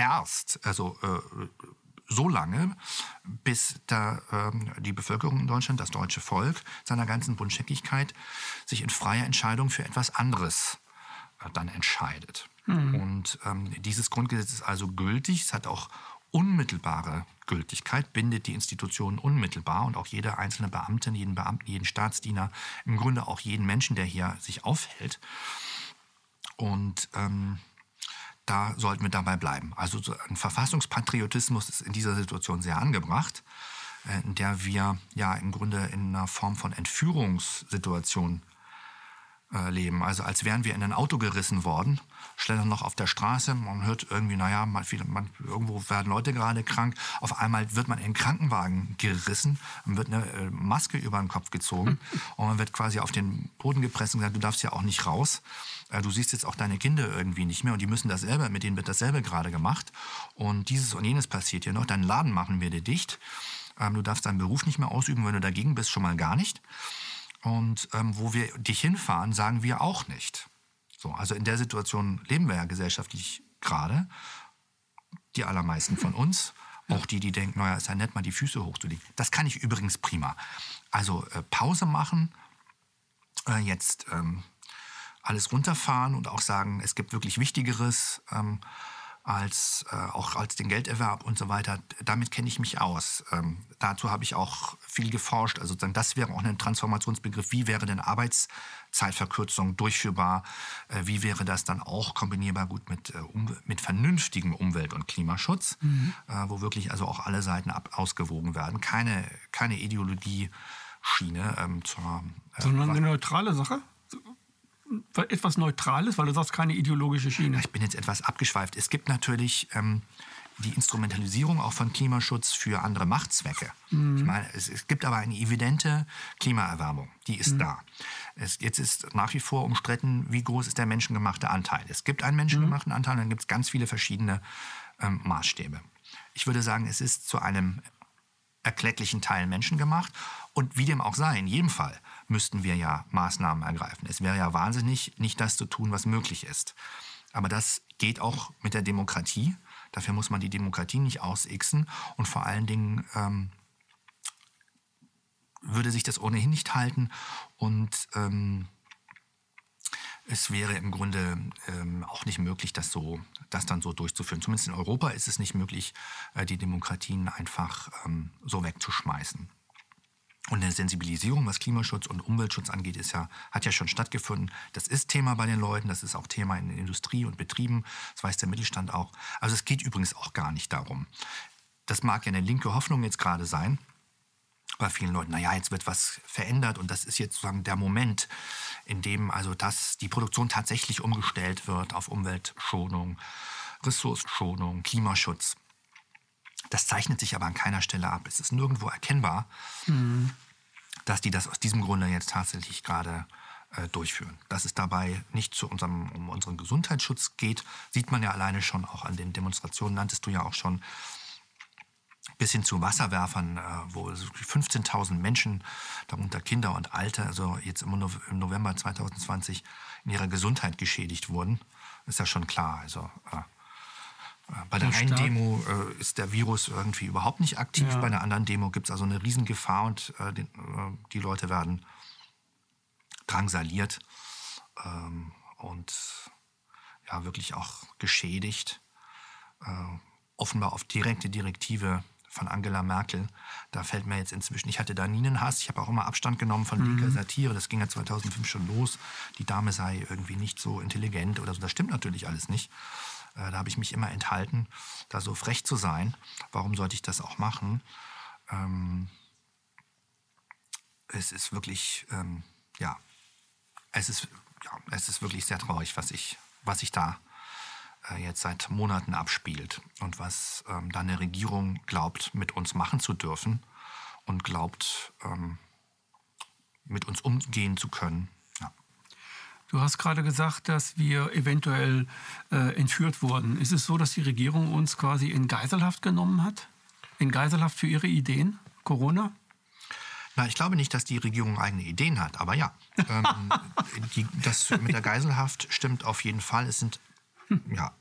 erst, also äh, so lange, bis da, ähm, die Bevölkerung in Deutschland, das deutsche Volk, seiner ganzen Buntscheckigkeit sich in freier Entscheidung für etwas anderes äh, dann entscheidet. Mhm. Und ähm, dieses Grundgesetz ist also gültig, es hat auch unmittelbare Gültigkeit, bindet die Institutionen unmittelbar und auch jeder einzelne Beamte, jeden Beamten, jeden Staatsdiener, im Grunde auch jeden Menschen, der hier sich aufhält. Und ähm, da sollten wir dabei bleiben. Also ein Verfassungspatriotismus ist in dieser Situation sehr angebracht, äh, in der wir ja im Grunde in einer Form von Entführungssituation äh, leben. Also als wären wir in ein Auto gerissen worden, schlechtern noch auf der Straße, man hört irgendwie, naja, man, man, irgendwo werden Leute gerade krank, auf einmal wird man in den Krankenwagen gerissen, dann wird eine äh, Maske über den Kopf gezogen und man wird quasi auf den Boden gepresst und gesagt, du darfst ja auch nicht raus. Äh, du siehst jetzt auch deine Kinder irgendwie nicht mehr und die müssen dasselbe, mit denen wird dasselbe gerade gemacht und dieses und jenes passiert hier noch, deinen Laden machen wir dir dicht. Ähm, du darfst deinen Beruf nicht mehr ausüben, wenn du dagegen bist, schon mal gar nicht. Und ähm, wo wir dich hinfahren, sagen wir auch nicht. So, also in der Situation leben wir ja gesellschaftlich gerade. Die allermeisten von uns. Auch die, die denken, naja, ist ja nett, mal die Füße hochzulegen. Das kann ich übrigens prima. Also äh, Pause machen, äh, jetzt ähm, alles runterfahren und auch sagen, es gibt wirklich Wichtigeres. Ähm, als äh, auch als den Gelderwerb und so weiter. Damit kenne ich mich aus. Ähm, dazu habe ich auch viel geforscht. Also dann, das wäre auch ein Transformationsbegriff. Wie wäre denn Arbeitszeitverkürzung durchführbar? Äh, wie wäre das dann auch kombinierbar gut mit, äh, um, mit vernünftigem Umwelt- und Klimaschutz, mhm. Äh, wo wirklich also auch alle Seiten ab, ausgewogen werden? Keine, keine Ideologie-Schiene. Ähm, zur, äh, Sondern eine neutrale Sache? Etwas Neutrales, weil du sagst, keine ideologische Schiene. Ich bin jetzt etwas abgeschweift. Es gibt natürlich ähm, die Instrumentalisierung auch von Klimaschutz für andere Machtzwecke. Mhm. Ich meine, es, es, gibt aber eine evidente Klimaerwärmung, die ist mhm. da. Es, jetzt ist nach wie vor umstritten, wie groß ist der menschengemachte Anteil. Es gibt einen menschengemachten mhm. Anteil und dann gibt es ganz viele verschiedene ähm, Maßstäbe. Ich würde sagen, es ist zu einem erklecklichen Teil menschengemacht und wie dem auch sei, in jedem Fall müssten wir ja Maßnahmen ergreifen. Es wäre ja wahnsinnig, nicht das zu tun, was möglich ist. Aber das geht auch mit der Demokratie. Dafür muss man die Demokratie nicht ausixen. Und vor allen Dingen ähm, würde sich das ohnehin nicht halten. Und ähm, es wäre im Grunde ähm, auch nicht möglich, das, so, das dann so durchzuführen. Zumindest in Europa ist es nicht möglich, äh, die Demokratien einfach ähm, so wegzuschmeißen. Und eine Sensibilisierung, was Klimaschutz und Umweltschutz angeht, ist ja, hat ja schon stattgefunden. Das ist Thema bei den Leuten, das ist auch Thema in der Industrie und Betrieben, das weiß der Mittelstand auch. Also es geht übrigens auch gar nicht darum. Das mag ja eine linke Hoffnung jetzt gerade sein, bei vielen Leuten, naja, jetzt wird was verändert und das ist jetzt sozusagen der Moment, in dem also das, die Produktion tatsächlich umgestellt wird auf Umweltschonung, Ressourcenschonung, Klimaschutz. Das zeichnet sich aber an keiner Stelle ab. Es ist nirgendwo erkennbar, mhm. dass die das aus diesem Grunde jetzt tatsächlich gerade äh, durchführen. Dass es dabei nicht zu unserem, um unseren Gesundheitsschutz geht, sieht man ja alleine schon auch an den Demonstrationen, nanntest du ja auch schon, bis hin zu Wasserwerfern, äh, wo 15.000 Menschen, darunter Kinder und Alte, also jetzt im November 2020 in ihrer Gesundheit geschädigt wurden. Ist ja schon klar. Also äh, bei der einen Demo äh, ist der Virus irgendwie überhaupt nicht aktiv, ja. bei der anderen Demo gibt es also eine Riesengefahr und äh, den, äh, die Leute werden drangsaliert ähm, und ja, wirklich auch geschädigt. Äh, offenbar auf direkte Direktive von Angela Merkel. Da fällt mir jetzt inzwischen, ich hatte da nie einen Hass, ich habe auch immer Abstand genommen von linker mhm. Satire, das ging ja 2005 schon los. Die Dame sei irgendwie nicht so intelligent oder so, das stimmt natürlich alles nicht. Äh, da habe ich mich immer enthalten, da so frech zu sein. Warum sollte ich das auch machen? Ähm, es ist wirklich, ähm, ja, es ist, ja, es ist wirklich sehr traurig, was ich, was ich da äh, jetzt seit Monaten abspielt und was ähm, da eine Regierung glaubt, mit uns machen zu dürfen und glaubt, ähm, mit uns umgehen zu können. Du hast gerade gesagt, dass wir eventuell äh, entführt wurden. Ist es so, dass die Regierung uns quasi in Geiselhaft genommen hat? In Geiselhaft für ihre Ideen? Corona? Na, ich glaube nicht, dass die Regierung eigene Ideen hat, aber ja. Ähm, die, das mit der Geiselhaft stimmt auf jeden Fall. Es sind ja,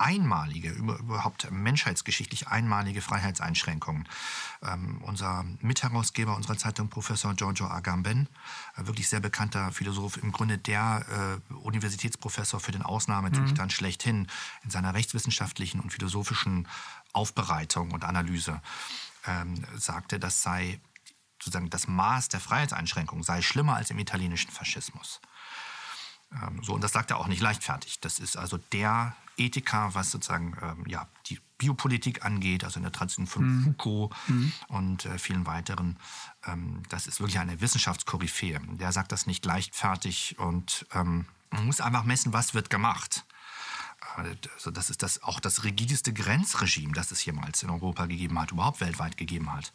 einmalige, überhaupt menschheitsgeschichtlich einmalige Freiheitseinschränkungen. Ähm, unser Mitherausgeber unserer Zeitung, Professor Giorgio Agamben, äh, wirklich sehr bekannter Philosoph, im Grunde der äh, Universitätsprofessor für den Ausnahmezustand mhm. schlechthin in seiner rechtswissenschaftlichen und philosophischen Aufbereitung und Analyse, ähm, sagte, das sei sozusagen das Maß der Freiheitseinschränkung sei schlimmer als im italienischen Faschismus. Ähm, so, und das sagt er auch nicht leichtfertig. Das ist also der Ethiker, was sozusagen ähm, ja, die Biopolitik angeht, also in der Tradition von mhm. Foucault mhm. und äh, vielen weiteren. Ähm, das ist wirklich eine Wissenschaftskoryphäe. Der sagt das nicht leichtfertig und ähm, man muss einfach messen, was wird gemacht. Also das ist das, auch das rigideste Grenzregime, das es jemals in Europa gegeben hat, überhaupt weltweit gegeben hat.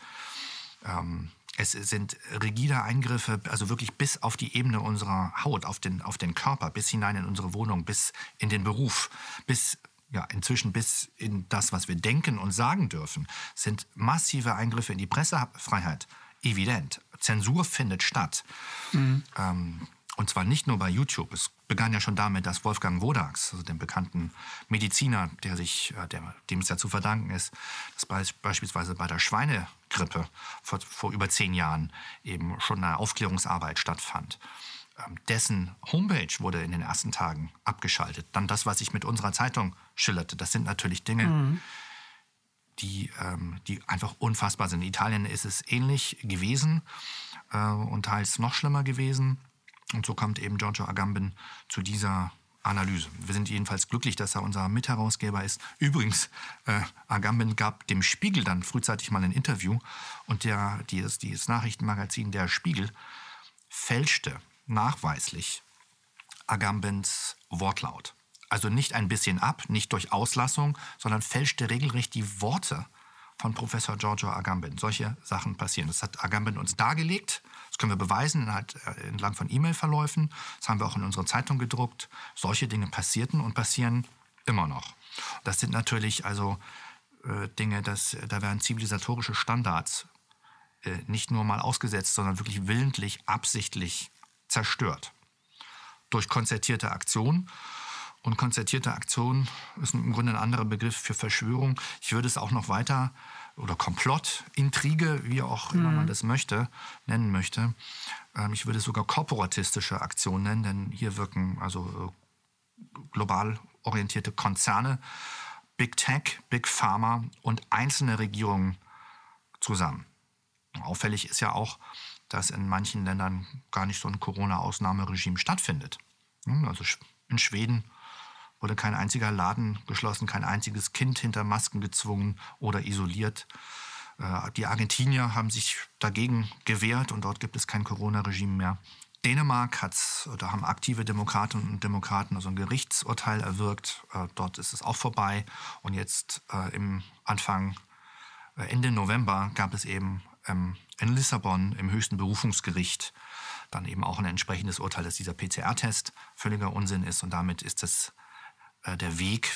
Ähm, es sind rigide Eingriffe, also wirklich bis auf die Ebene unserer Haut, auf den, auf den Körper, bis hinein in unsere Wohnung, bis in den Beruf, bis ja, inzwischen bis in das, was wir denken und sagen dürfen, sind massive Eingriffe in die Pressefreiheit. Evident. Zensur findet statt. Mhm. Ähm, und zwar nicht nur bei YouTube. Es begann ja schon damit, dass Wolfgang Wodax, also dem bekannten Mediziner, der sich, äh, der, dem es ja zu verdanken ist, dass beispielsweise bei der Schweinegrippe vor, vor über zehn Jahren eben schon eine Aufklärungsarbeit stattfand. Ähm, dessen Homepage wurde in den ersten Tagen abgeschaltet. Dann das, was ich mit unserer Zeitung schillerte. Das sind natürlich Dinge, mhm. die, ähm, die einfach unfassbar sind. In Italien ist es ähnlich gewesen äh, und teils noch schlimmer gewesen. Und so kommt eben Giorgio Agamben zu dieser Analyse. Wir sind jedenfalls glücklich, dass er unser Mitherausgeber ist. Übrigens, äh, Agamben gab dem Spiegel dann frühzeitig mal ein Interview und der, dieses, dieses Nachrichtenmagazin Der Spiegel fälschte nachweislich Agambens Wortlaut. Also nicht ein bisschen ab, nicht durch Auslassung, sondern fälschte regelrecht die Worte von Professor Giorgio Agamben. Solche Sachen passieren. Das hat Agamben uns dargelegt das können wir beweisen äh, entlang von E-Mail-Verläufen. Das haben wir auch in unserer Zeitung gedruckt. Solche Dinge passierten und passieren immer noch. Das sind natürlich also äh, Dinge, dass, da werden zivilisatorische Standards äh, nicht nur mal ausgesetzt, sondern wirklich willentlich, absichtlich zerstört. Durch konzertierte Aktion. Und konzertierte Aktion ist im Grunde ein anderer Begriff für Verschwörung. Ich würde es auch noch weiter oder Komplott, Intrige, wie auch immer man mhm. das möchte, nennen möchte. Ähm, ich würde es sogar korporatistische Aktion nennen, denn hier wirken also äh, global orientierte Konzerne, Big Tech, Big Pharma und einzelne Regierungen zusammen. Auffällig ist ja auch, dass in manchen Ländern gar nicht so ein Corona-Ausnahmeregime stattfindet. Also in Schweden wurde kein einziger Laden geschlossen, kein einziges Kind hinter Masken gezwungen oder isoliert. Äh, die Argentinier haben sich dagegen gewehrt und dort gibt es kein Corona-Regime mehr. Dänemark hat, da haben aktive Demokratinnen und Demokraten also ein Gerichtsurteil erwirkt. Äh, dort ist es auch vorbei. Und jetzt äh, im Anfang, Ende November gab es eben ähm, in Lissabon im höchsten Berufungsgericht dann eben auch ein entsprechendes Urteil, dass dieser PCR-Test völliger Unsinn ist. Und damit ist äh, der Weg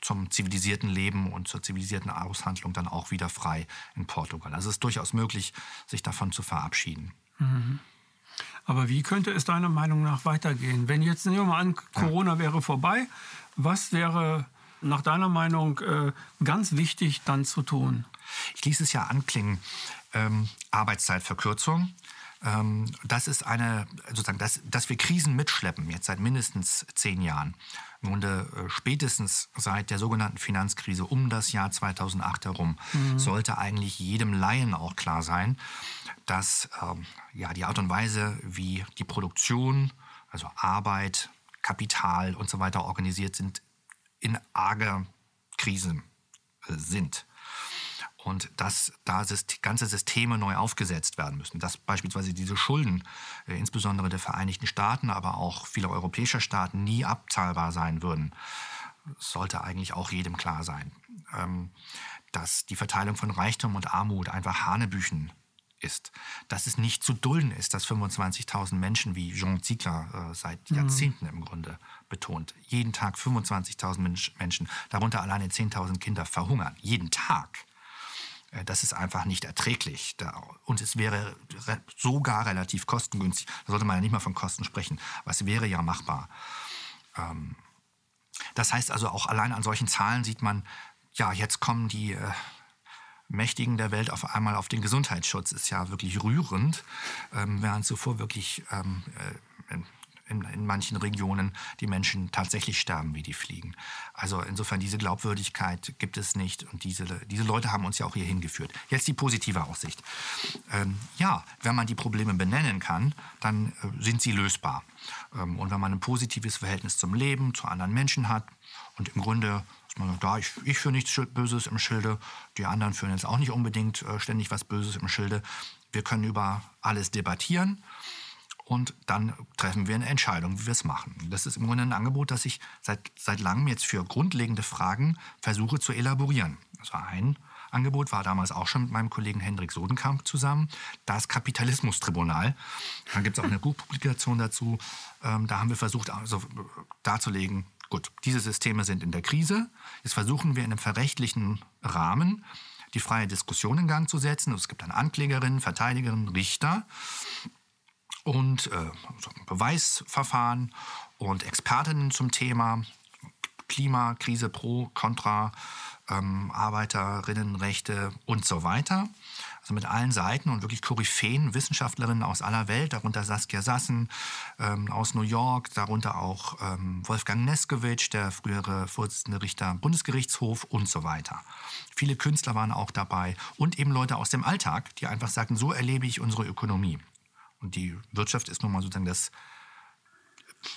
zum zivilisierten Leben und zur zivilisierten Aushandlung dann auch wieder frei in Portugal. Also es ist durchaus möglich, sich davon zu verabschieden. Mhm. Aber wie könnte es deiner Meinung nach weitergehen? Wenn jetzt, nehmen wir mal an, Corona ja. wäre vorbei, was wäre nach deiner Meinung äh, ganz wichtig dann zu tun? Ich ließ es ja anklingen, ähm, Arbeitszeitverkürzung, ähm, das ist eine, sozusagen, dass, dass wir Krisen mitschleppen, jetzt seit mindestens zehn Jahren. Grunde äh, spätestens seit der sogenannten Finanzkrise um das Jahr 2008 herum mhm. sollte eigentlich jedem Laien auch klar sein, dass ähm, ja, die Art und Weise, wie die Produktion, also Arbeit, Kapital und so weiter organisiert sind, in arger Krisen äh, sind und dass da ganze Systeme neu aufgesetzt werden müssen. Dass beispielsweise diese Schulden, äh, insbesondere der Vereinigten Staaten, aber auch vieler europäischer Staaten, nie abzahlbar sein würden, sollte eigentlich auch jedem klar sein. Ähm, dass die Verteilung von Reichtum und Armut einfach Hanebüchen ist. Dass es nicht zu dulden ist, dass 25.000 Menschen, wie Jean Ziegler äh, seit mhm. Jahrzehnten im Grunde betont, jeden Tag 25.000 Menschen, darunter alleine 10.000 Kinder, verhungern. Jeden Tag. Äh, das ist einfach nicht erträglich. Und es wäre sogar relativ kostengünstig. Da sollte man ja nicht mal von Kosten sprechen, es wäre ja machbar. Ähm, das heißt also, auch allein an solchen Zahlen sieht man, ja, jetzt kommen die äh, Mächtigen der Welt auf einmal auf den Gesundheitsschutz. Ist ja wirklich rührend, ähm, während zuvor wirklich ähm, äh, in, in manchen Regionen die Menschen tatsächlich sterben, wie die fliegen. Also insofern diese Glaubwürdigkeit gibt es nicht und diese, diese Leute haben uns ja auch hier hingeführt. Jetzt die positive Aussicht. Ähm, ja, wenn man die Probleme benennen kann, dann äh, sind sie lösbar. Ähm, und wenn man ein positives Verhältnis zum Leben, zu anderen Menschen hat und im Grunde da, ich, ich führe nichts Böses im Schilde, die anderen führen jetzt auch nicht unbedingt äh, ständig was Böses im Schilde. Wir können über alles debattieren und dann treffen wir eine Entscheidung, wie wir es machen. Das ist im Grunde ein Angebot, das ich seit, seit langem jetzt für grundlegende Fragen versuche zu elaborieren. Das war ein Angebot, war damals auch schon mit meinem Kollegen Hendrik Sodenkamp zusammen, das Kapitalismustribunal. Da gibt es auch eine Buchpublikation dazu. Ähm, da haben wir versucht also, darzulegen, gut, diese Systeme sind in der Krise. Jetzt versuchen wir in einem verrechtlichen Rahmen die freie Diskussion in Gang zu setzen. Es gibt dann Anklägerinnen, Verteidigerinnen, Richter und äh, Beweisverfahren und Expertinnen zum Thema Klimakrise pro, contra, ähm, Arbeiterinnenrechte und so weiter. Also mit allen Seiten und wirklich Koryphäen, Wissenschaftlerinnen aus aller Welt, darunter Saskia Sassen ähm, aus New York, darunter auch ähm, Wolfgang Neskewitsch, der frühere Vorsitzende Richter am Bundesgerichtshof und so weiter. Viele Künstler waren auch dabei und eben Leute aus dem Alltag, die einfach sagten, so erlebe ich unsere Ökonomie. Und die Wirtschaft ist nun mal sozusagen das,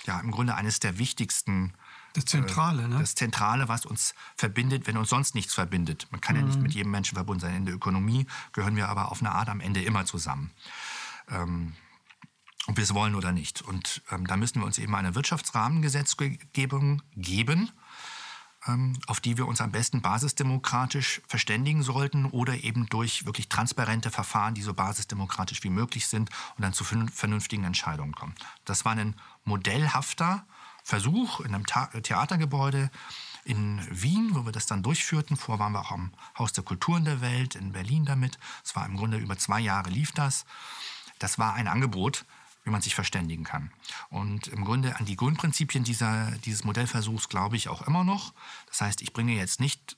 ja, im Grunde eines der wichtigsten. Das Zentrale, äh, ne? Das Zentrale, was uns verbindet, wenn uns sonst nichts verbindet. Man kann mhm. ja nicht mhm. mit jedem Menschen verbunden sein. In der Ökonomie gehören wir aber auf eine Art am Ende immer zusammen. Ähm, ob wir es wollen oder nicht. Und ähm, da müssen wir uns eben eine Wirtschaftsrahmengesetzgebung geben, auf die wir uns am besten basisdemokratisch verständigen sollten oder eben durch wirklich transparente Verfahren, die so basisdemokratisch wie möglich sind und dann zu vernünftigen Entscheidungen kommen. Das war ein modellhafter Versuch in einem Theatergebäude in Wien, wo wir das dann durchführten. Vorher waren wir auch am Haus der Kulturen der Welt in Berlin damit. Es war im Grunde über zwei Jahre lief das. Das war ein Angebot, wie man sich verständigen kann. Und im Grunde an die Grundprinzipien dieser, dieses Modellversuchs glaube ich auch immer noch. Das heißt, ich bringe jetzt nicht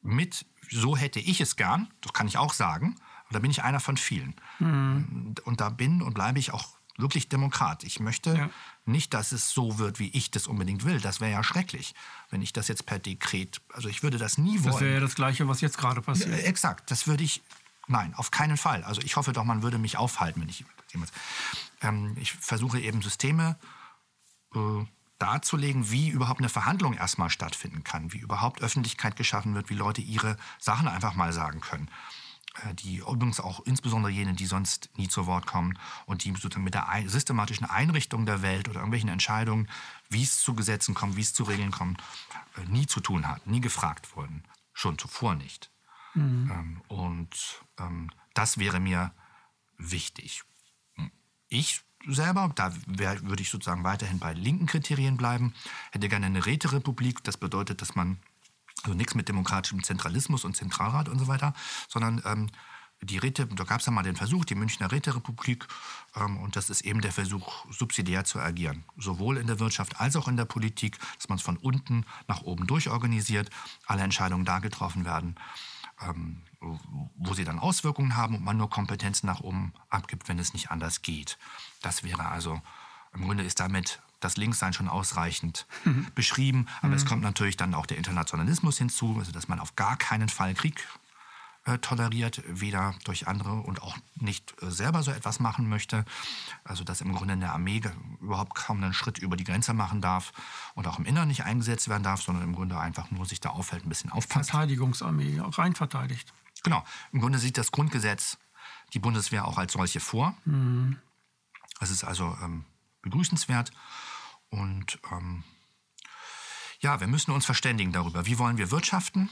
mit, so hätte ich es gern, das kann ich auch sagen, aber da bin ich einer von vielen. Mhm. Und da bin und bleibe ich auch wirklich Demokrat. Ich möchte ja. nicht, dass es so wird, wie ich das unbedingt will. Das wäre ja schrecklich, wenn ich das jetzt per Dekret, also ich würde das nie wollen. Das wäre ja das Gleiche, was jetzt gerade passiert. Exakt, das würde ich, nein, auf keinen Fall. Also ich hoffe doch, man würde mich aufhalten, wenn ich ähm, ich versuche eben Systeme äh, darzulegen, wie überhaupt eine Verhandlung erstmal stattfinden kann, wie überhaupt Öffentlichkeit geschaffen wird, wie Leute ihre Sachen einfach mal sagen können. Äh, die übrigens auch insbesondere jene, die sonst nie zu Wort kommen und die sozusagen mit der systematischen Einrichtung der Welt oder irgendwelchen Entscheidungen, wie es zu Gesetzen kommt, wie es zu Regeln kommt, äh, nie zu tun hat, nie gefragt wurden. Schon zuvor nicht. Mhm. Ähm, und ähm, das wäre mir wichtig. Ich selber, da wär, würde ich sozusagen weiterhin bei linken Kriterien bleiben, hätte gerne eine Räterepublik. Das bedeutet, dass man also nichts mit demokratischem Zentralismus und Zentralrat und so weiter, sondern ähm, die Räte, da gab es ja mal den Versuch, die Münchner Räterepublik, ähm, und das ist eben der Versuch, subsidiär zu agieren. Sowohl in der Wirtschaft als auch in der Politik, dass man es von unten nach oben durchorganisiert, alle Entscheidungen da getroffen werden ähm, wo sie dann Auswirkungen haben und man nur Kompetenzen nach oben abgibt, wenn es nicht anders geht. Das wäre also, im Grunde ist damit das Linkssein schon ausreichend mhm. beschrieben, aber mhm. es kommt natürlich dann auch der Internationalismus hinzu, also dass man auf gar keinen Fall Krieg äh, toleriert, weder durch andere und auch nicht äh, selber so etwas machen möchte. Also dass im Grunde eine Armee überhaupt kaum einen Schritt über die Grenze machen darf und auch im Inneren nicht eingesetzt werden darf, sondern im Grunde einfach nur sich da aufhält, ein bisschen aufpasst. Verteidigungsarmee, auch rein verteidigt. Genau. Im Grunde sieht das Grundgesetz die Bundeswehr auch als solche vor. Mhm. Das ist also ähm, begrüßenswert. Und ähm, ja, wir müssen uns verständigen darüber, wie wollen wir wirtschaften.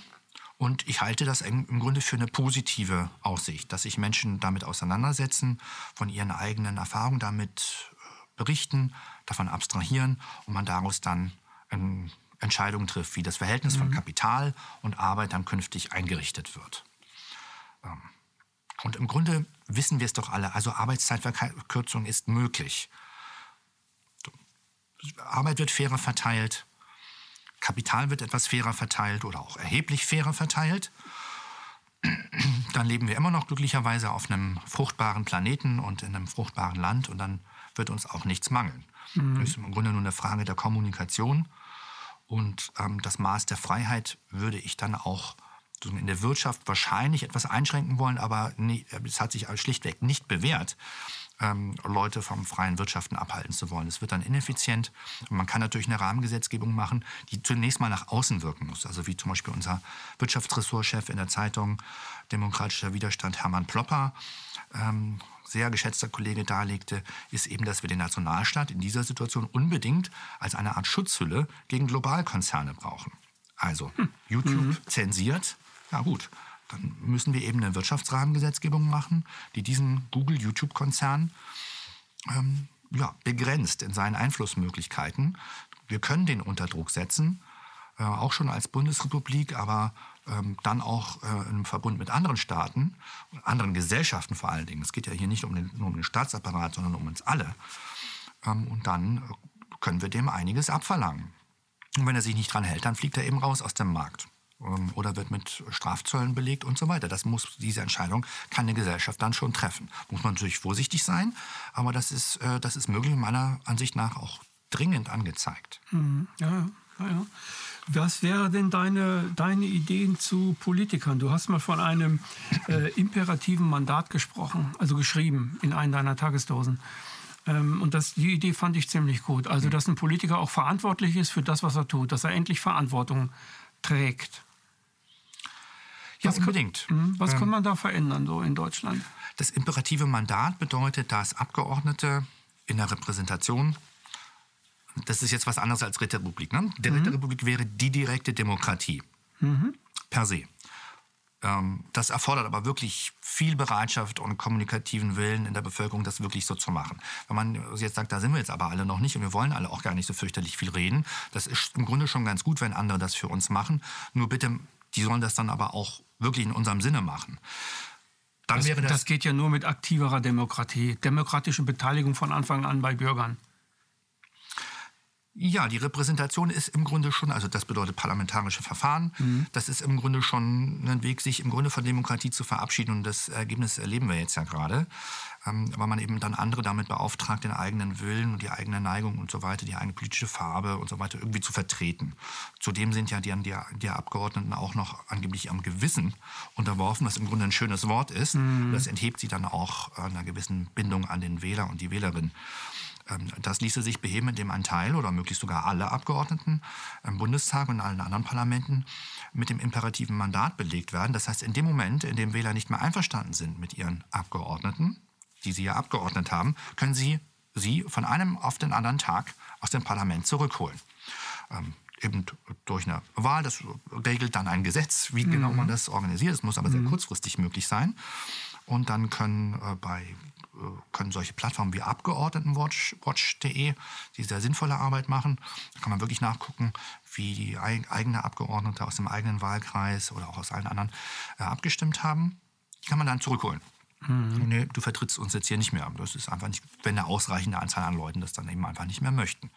Und ich halte das im Grunde für eine positive Aussicht, dass sich Menschen damit auseinandersetzen, von ihren eigenen Erfahrungen damit äh, berichten, davon abstrahieren und man daraus dann ähm, Entscheidungen trifft, wie das Verhältnis mhm. von Kapital und Arbeit dann künftig eingerichtet wird. Ähm, und im Grunde wissen wir es doch alle, also Arbeitszeitverkürzung ist möglich. Arbeit wird fairer verteilt, Kapital wird etwas fairer verteilt oder auch erheblich fairer verteilt. Dann leben wir immer noch glücklicherweise auf einem fruchtbaren Planeten und in einem fruchtbaren Land und dann wird uns auch nichts mangeln. Mhm. Das ist im Grunde nur eine Frage der Kommunikation und ähm, das Maß der Freiheit würde ich dann auch in der Wirtschaft wahrscheinlich etwas einschränken wollen, aber es hat sich schlichtweg nicht bewährt, ähm, Leute vom freien Wirtschaften abhalten zu wollen. Es wird dann ineffizient. Und man kann natürlich eine Rahmengesetzgebung machen, die zunächst mal nach außen wirken muss. Also wie zum Beispiel unser Wirtschaftsressortchef in der Zeitung Demokratischer Widerstand Hermann Plopper, ähm, sehr geschätzter Kollege darlegte, ist eben, dass wir den Nationalstaat in dieser Situation unbedingt als eine Art Schutzhülle gegen Globalkonzerne brauchen. Also hm. YouTube mhm. zensiert, ja gut, dann müssen wir eben eine Wirtschaftsrahmengesetzgebung machen, die diesen Google-YouTube-Konzern ähm, ja, begrenzt in seinen Einflussmöglichkeiten. Wir können den unter Druck setzen, äh, auch schon als Bundesrepublik, aber ähm, dann auch äh, im Verbund mit anderen Staaten, anderen Gesellschaften vor allen Dingen. Es geht ja hier nicht um den, nur um den Staatsapparat, sondern um uns alle. Ähm, und dann können wir dem einiges abverlangen. Und wenn er sich nicht dran hält, dann fliegt er eben raus aus dem Markt. Ähm, oder wird mit Strafzöllen belegt und so weiter. Das muss, diese Entscheidung kann eine Gesellschaft dann schon treffen. Muss man natürlich vorsichtig sein, aber das ist, äh, das ist möglich meiner Ansicht nach auch dringend angezeigt. Mhm. Ja, ja, ja. Was wäre denn deine, deine Ideen zu Politikern? Du hast mal von einem äh, imperativen Mandat gesprochen, also geschrieben in einem deiner Tagesdosen. Ähm, und das, die Idee fand ich ziemlich gut. Also, dass ein Politiker auch verantwortlich ist für das, was er tut, dass er endlich Verantwortung trägt. Ja, was unbedingt. Kann, was ähm, kann man da verändern so in Deutschland? Das imperative Mandat bedeutet, dass Abgeordnete in der Repräsentation, das ist jetzt was anderes als Ritterrepublik, ne? Der mhm. Ritterrepublik wäre die direkte Demokratie mhm. per se. Ähm, das erfordert aber wirklich viel Bereitschaft und kommunikativen Willen in der Bevölkerung, das wirklich so zu machen. Wenn man jetzt sagt, da sind wir jetzt aber alle noch nicht und wir wollen alle auch gar nicht so fürchterlich viel reden, das ist im Grunde schon ganz gut, wenn andere das für uns machen. Nur bitte die sollen das dann aber auch wirklich in unserem Sinne machen. Dann das, wäre das, das geht ja nur mit aktiverer Demokratie, demokratische Beteiligung von Anfang an bei Bürgern. Ja, die Repräsentation ist im Grunde schon, also das bedeutet parlamentarische Verfahren, mhm. das ist im Grunde schon ein Weg, sich im Grunde von Demokratie zu verabschieden und das Ergebnis erleben wir jetzt ja gerade ähm, weil man eben dann andere damit beauftragt, den eigenen Willen und die eigene Neigung und so weiter, die eigene politische Farbe und so weiter irgendwie zu vertreten. Zudem sind ja die, die, die Abgeordneten auch noch angeblich am Gewissen unterworfen, was im Grunde ein schönes Wort ist. Mhm. Das enthebt sie dann auch einer gewissen Bindung an den Wähler und die Wählerin. Ähm, das ließe sich beheben, indem ein Teil oder möglichst sogar alle Abgeordneten im Bundestag und in allen anderen Parlamenten mit dem imperativen Mandat belegt werden. Das heißt, in dem Moment, in dem Wähler nicht mehr einverstanden sind mit ihren Abgeordneten, die Sie ja abgeordnet haben, können Sie sie von einem auf den anderen Tag aus dem Parlament zurückholen. Ähm, eben durch eine Wahl, das regelt dann ein Gesetz, wie genau mhm. genau man das organisiert. Es muss aber mhm. sehr kurzfristig möglich sein. Und dann können äh, bei äh, können solche Plattformen wie Abgeordnetenwatch.de, Watch, die sehr sinnvolle Arbeit machen. Da kann man wirklich nachgucken, wie die eigene Abgeordnete aus dem eigenen Wahlkreis oder auch aus allen anderen äh, abgestimmt haben. Die kann man dann zurückholen. Mhm. Nee, du vertrittst uns jetzt hier nicht mehr. Das ist einfach nicht, wenn eine ausreichende Anzahl an Leuten das dann eben einfach nicht mehr möchten.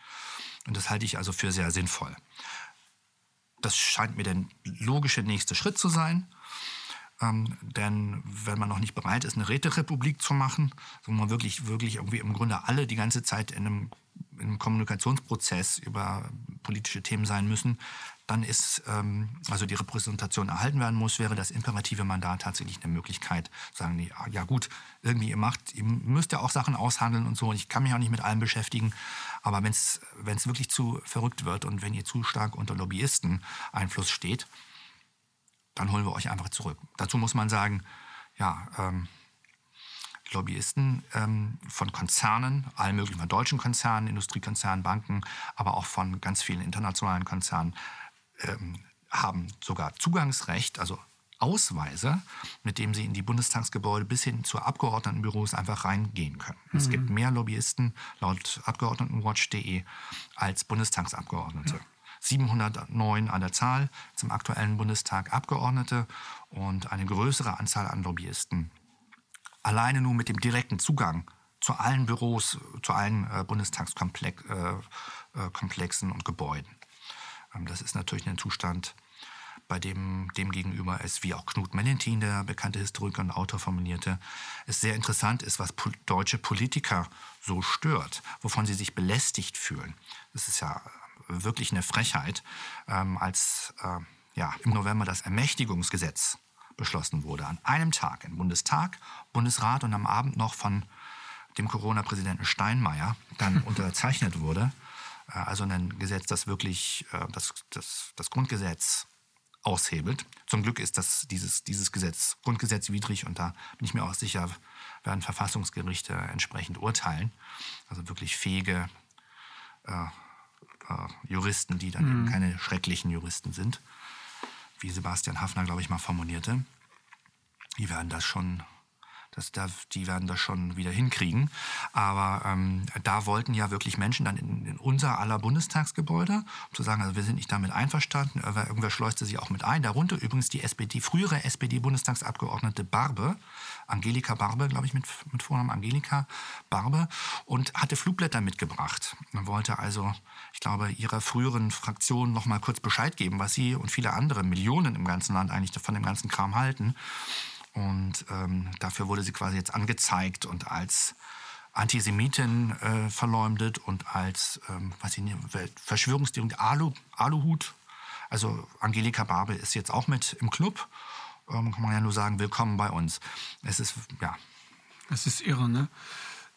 Und das halte ich also für sehr sinnvoll. Das scheint mir der logische nächste Schritt zu sein. Ähm, denn wenn man noch nicht bereit ist, eine Räterepublik zu machen, wo man wirklich, wirklich irgendwie im Grunde alle die ganze Zeit in einem, in einem Kommunikationsprozess über politische Themen sein müssen, dann ist, ähm, also die Repräsentation erhalten werden muss, wäre das imperative Mandat tatsächlich eine Möglichkeit, sagen die, ja gut, irgendwie ihr macht, ihr müsst ja auch Sachen aushandeln und so, und ich kann mich auch nicht mit allem beschäftigen, aber wenn es wirklich zu verrückt wird und wenn ihr zu stark unter Lobbyisten Einfluss steht, dann holen wir euch einfach zurück. Dazu muss man sagen, ja, ähm, Lobbyisten ähm, von Konzernen, allen möglichen von deutschen Konzernen, Industriekonzernen, Banken, aber auch von ganz vielen internationalen Konzernen ähm, haben sogar Zugangsrecht, also Ausweise, mit dem sie in die Bundestagsgebäude bis hin zu Abgeordnetenbüros einfach reingehen können. Mhm. Es gibt mehr Lobbyisten laut Abgeordnetenwatch.de als Bundestagsabgeordnete. Ja. 709 an der Zahl zum aktuellen Bundestag Abgeordnete und eine größere Anzahl an Lobbyisten alleine nur mit dem direkten Zugang zu allen Büros, zu allen äh, Bundestagskomplexen äh, äh, und Gebäuden. Ähm, das ist natürlich ein Zustand, bei dem demgegenüber es, wie auch Knut Melentin, der bekannte Historiker und Autor, formulierte, es sehr interessant ist, was po deutsche Politiker so stört, wovon sie sich belästigt fühlen. Das ist ja wirklich eine Frechheit, ähm, als äh, ja, im November das Ermächtigungsgesetz beschlossen wurde. An einem Tag im Bundestag, Bundesrat und am Abend noch von dem Corona-Präsidenten Steinmeier dann unterzeichnet wurde. Äh, also ein Gesetz, das wirklich äh, das, das, das Grundgesetz aushebelt. Zum Glück ist das, dieses, dieses Gesetz grundgesetzwidrig und da bin ich mir auch sicher, werden Verfassungsgerichte entsprechend urteilen. Also wirklich fähige äh, äh, Juristen, die dann mhm. keine schrecklichen Juristen sind wie Sebastian Hafner, glaube ich, mal formulierte. Die werden das schon das, die werden das schon wieder hinkriegen. Aber ähm, da wollten ja wirklich Menschen dann in, in, unser aller Bundestagsgebäude, um zu sagen, also wir sind nicht damit einverstanden. Irgendwer schleuste sie auch mit ein. Darunter übrigens die SPD, frühere SPD-Bundestagsabgeordnete Barbe, Angelika Barbe, glaube ich, mit, mit Vornamen Angelika Barbe, und hatte Flugblätter mitgebracht. Man wollte also, ich glaube, ihrer früheren Fraktion noch mal kurz Bescheid geben, was sie und viele andere Millionen im ganzen Land eigentlich von dem ganzen Kram halten. Und ähm, dafür wurde sie quasi jetzt angezeigt und als Antisemitin äh, verleumdet und als ähm, was ich nicht, Verschwörungstheorie, Alu, Aluhut. Also Angelika Barbe ist jetzt auch mit im Club. Ähm, kann man ja nur sagen, willkommen bei uns. Es ist, ja. Es ist irre, ne?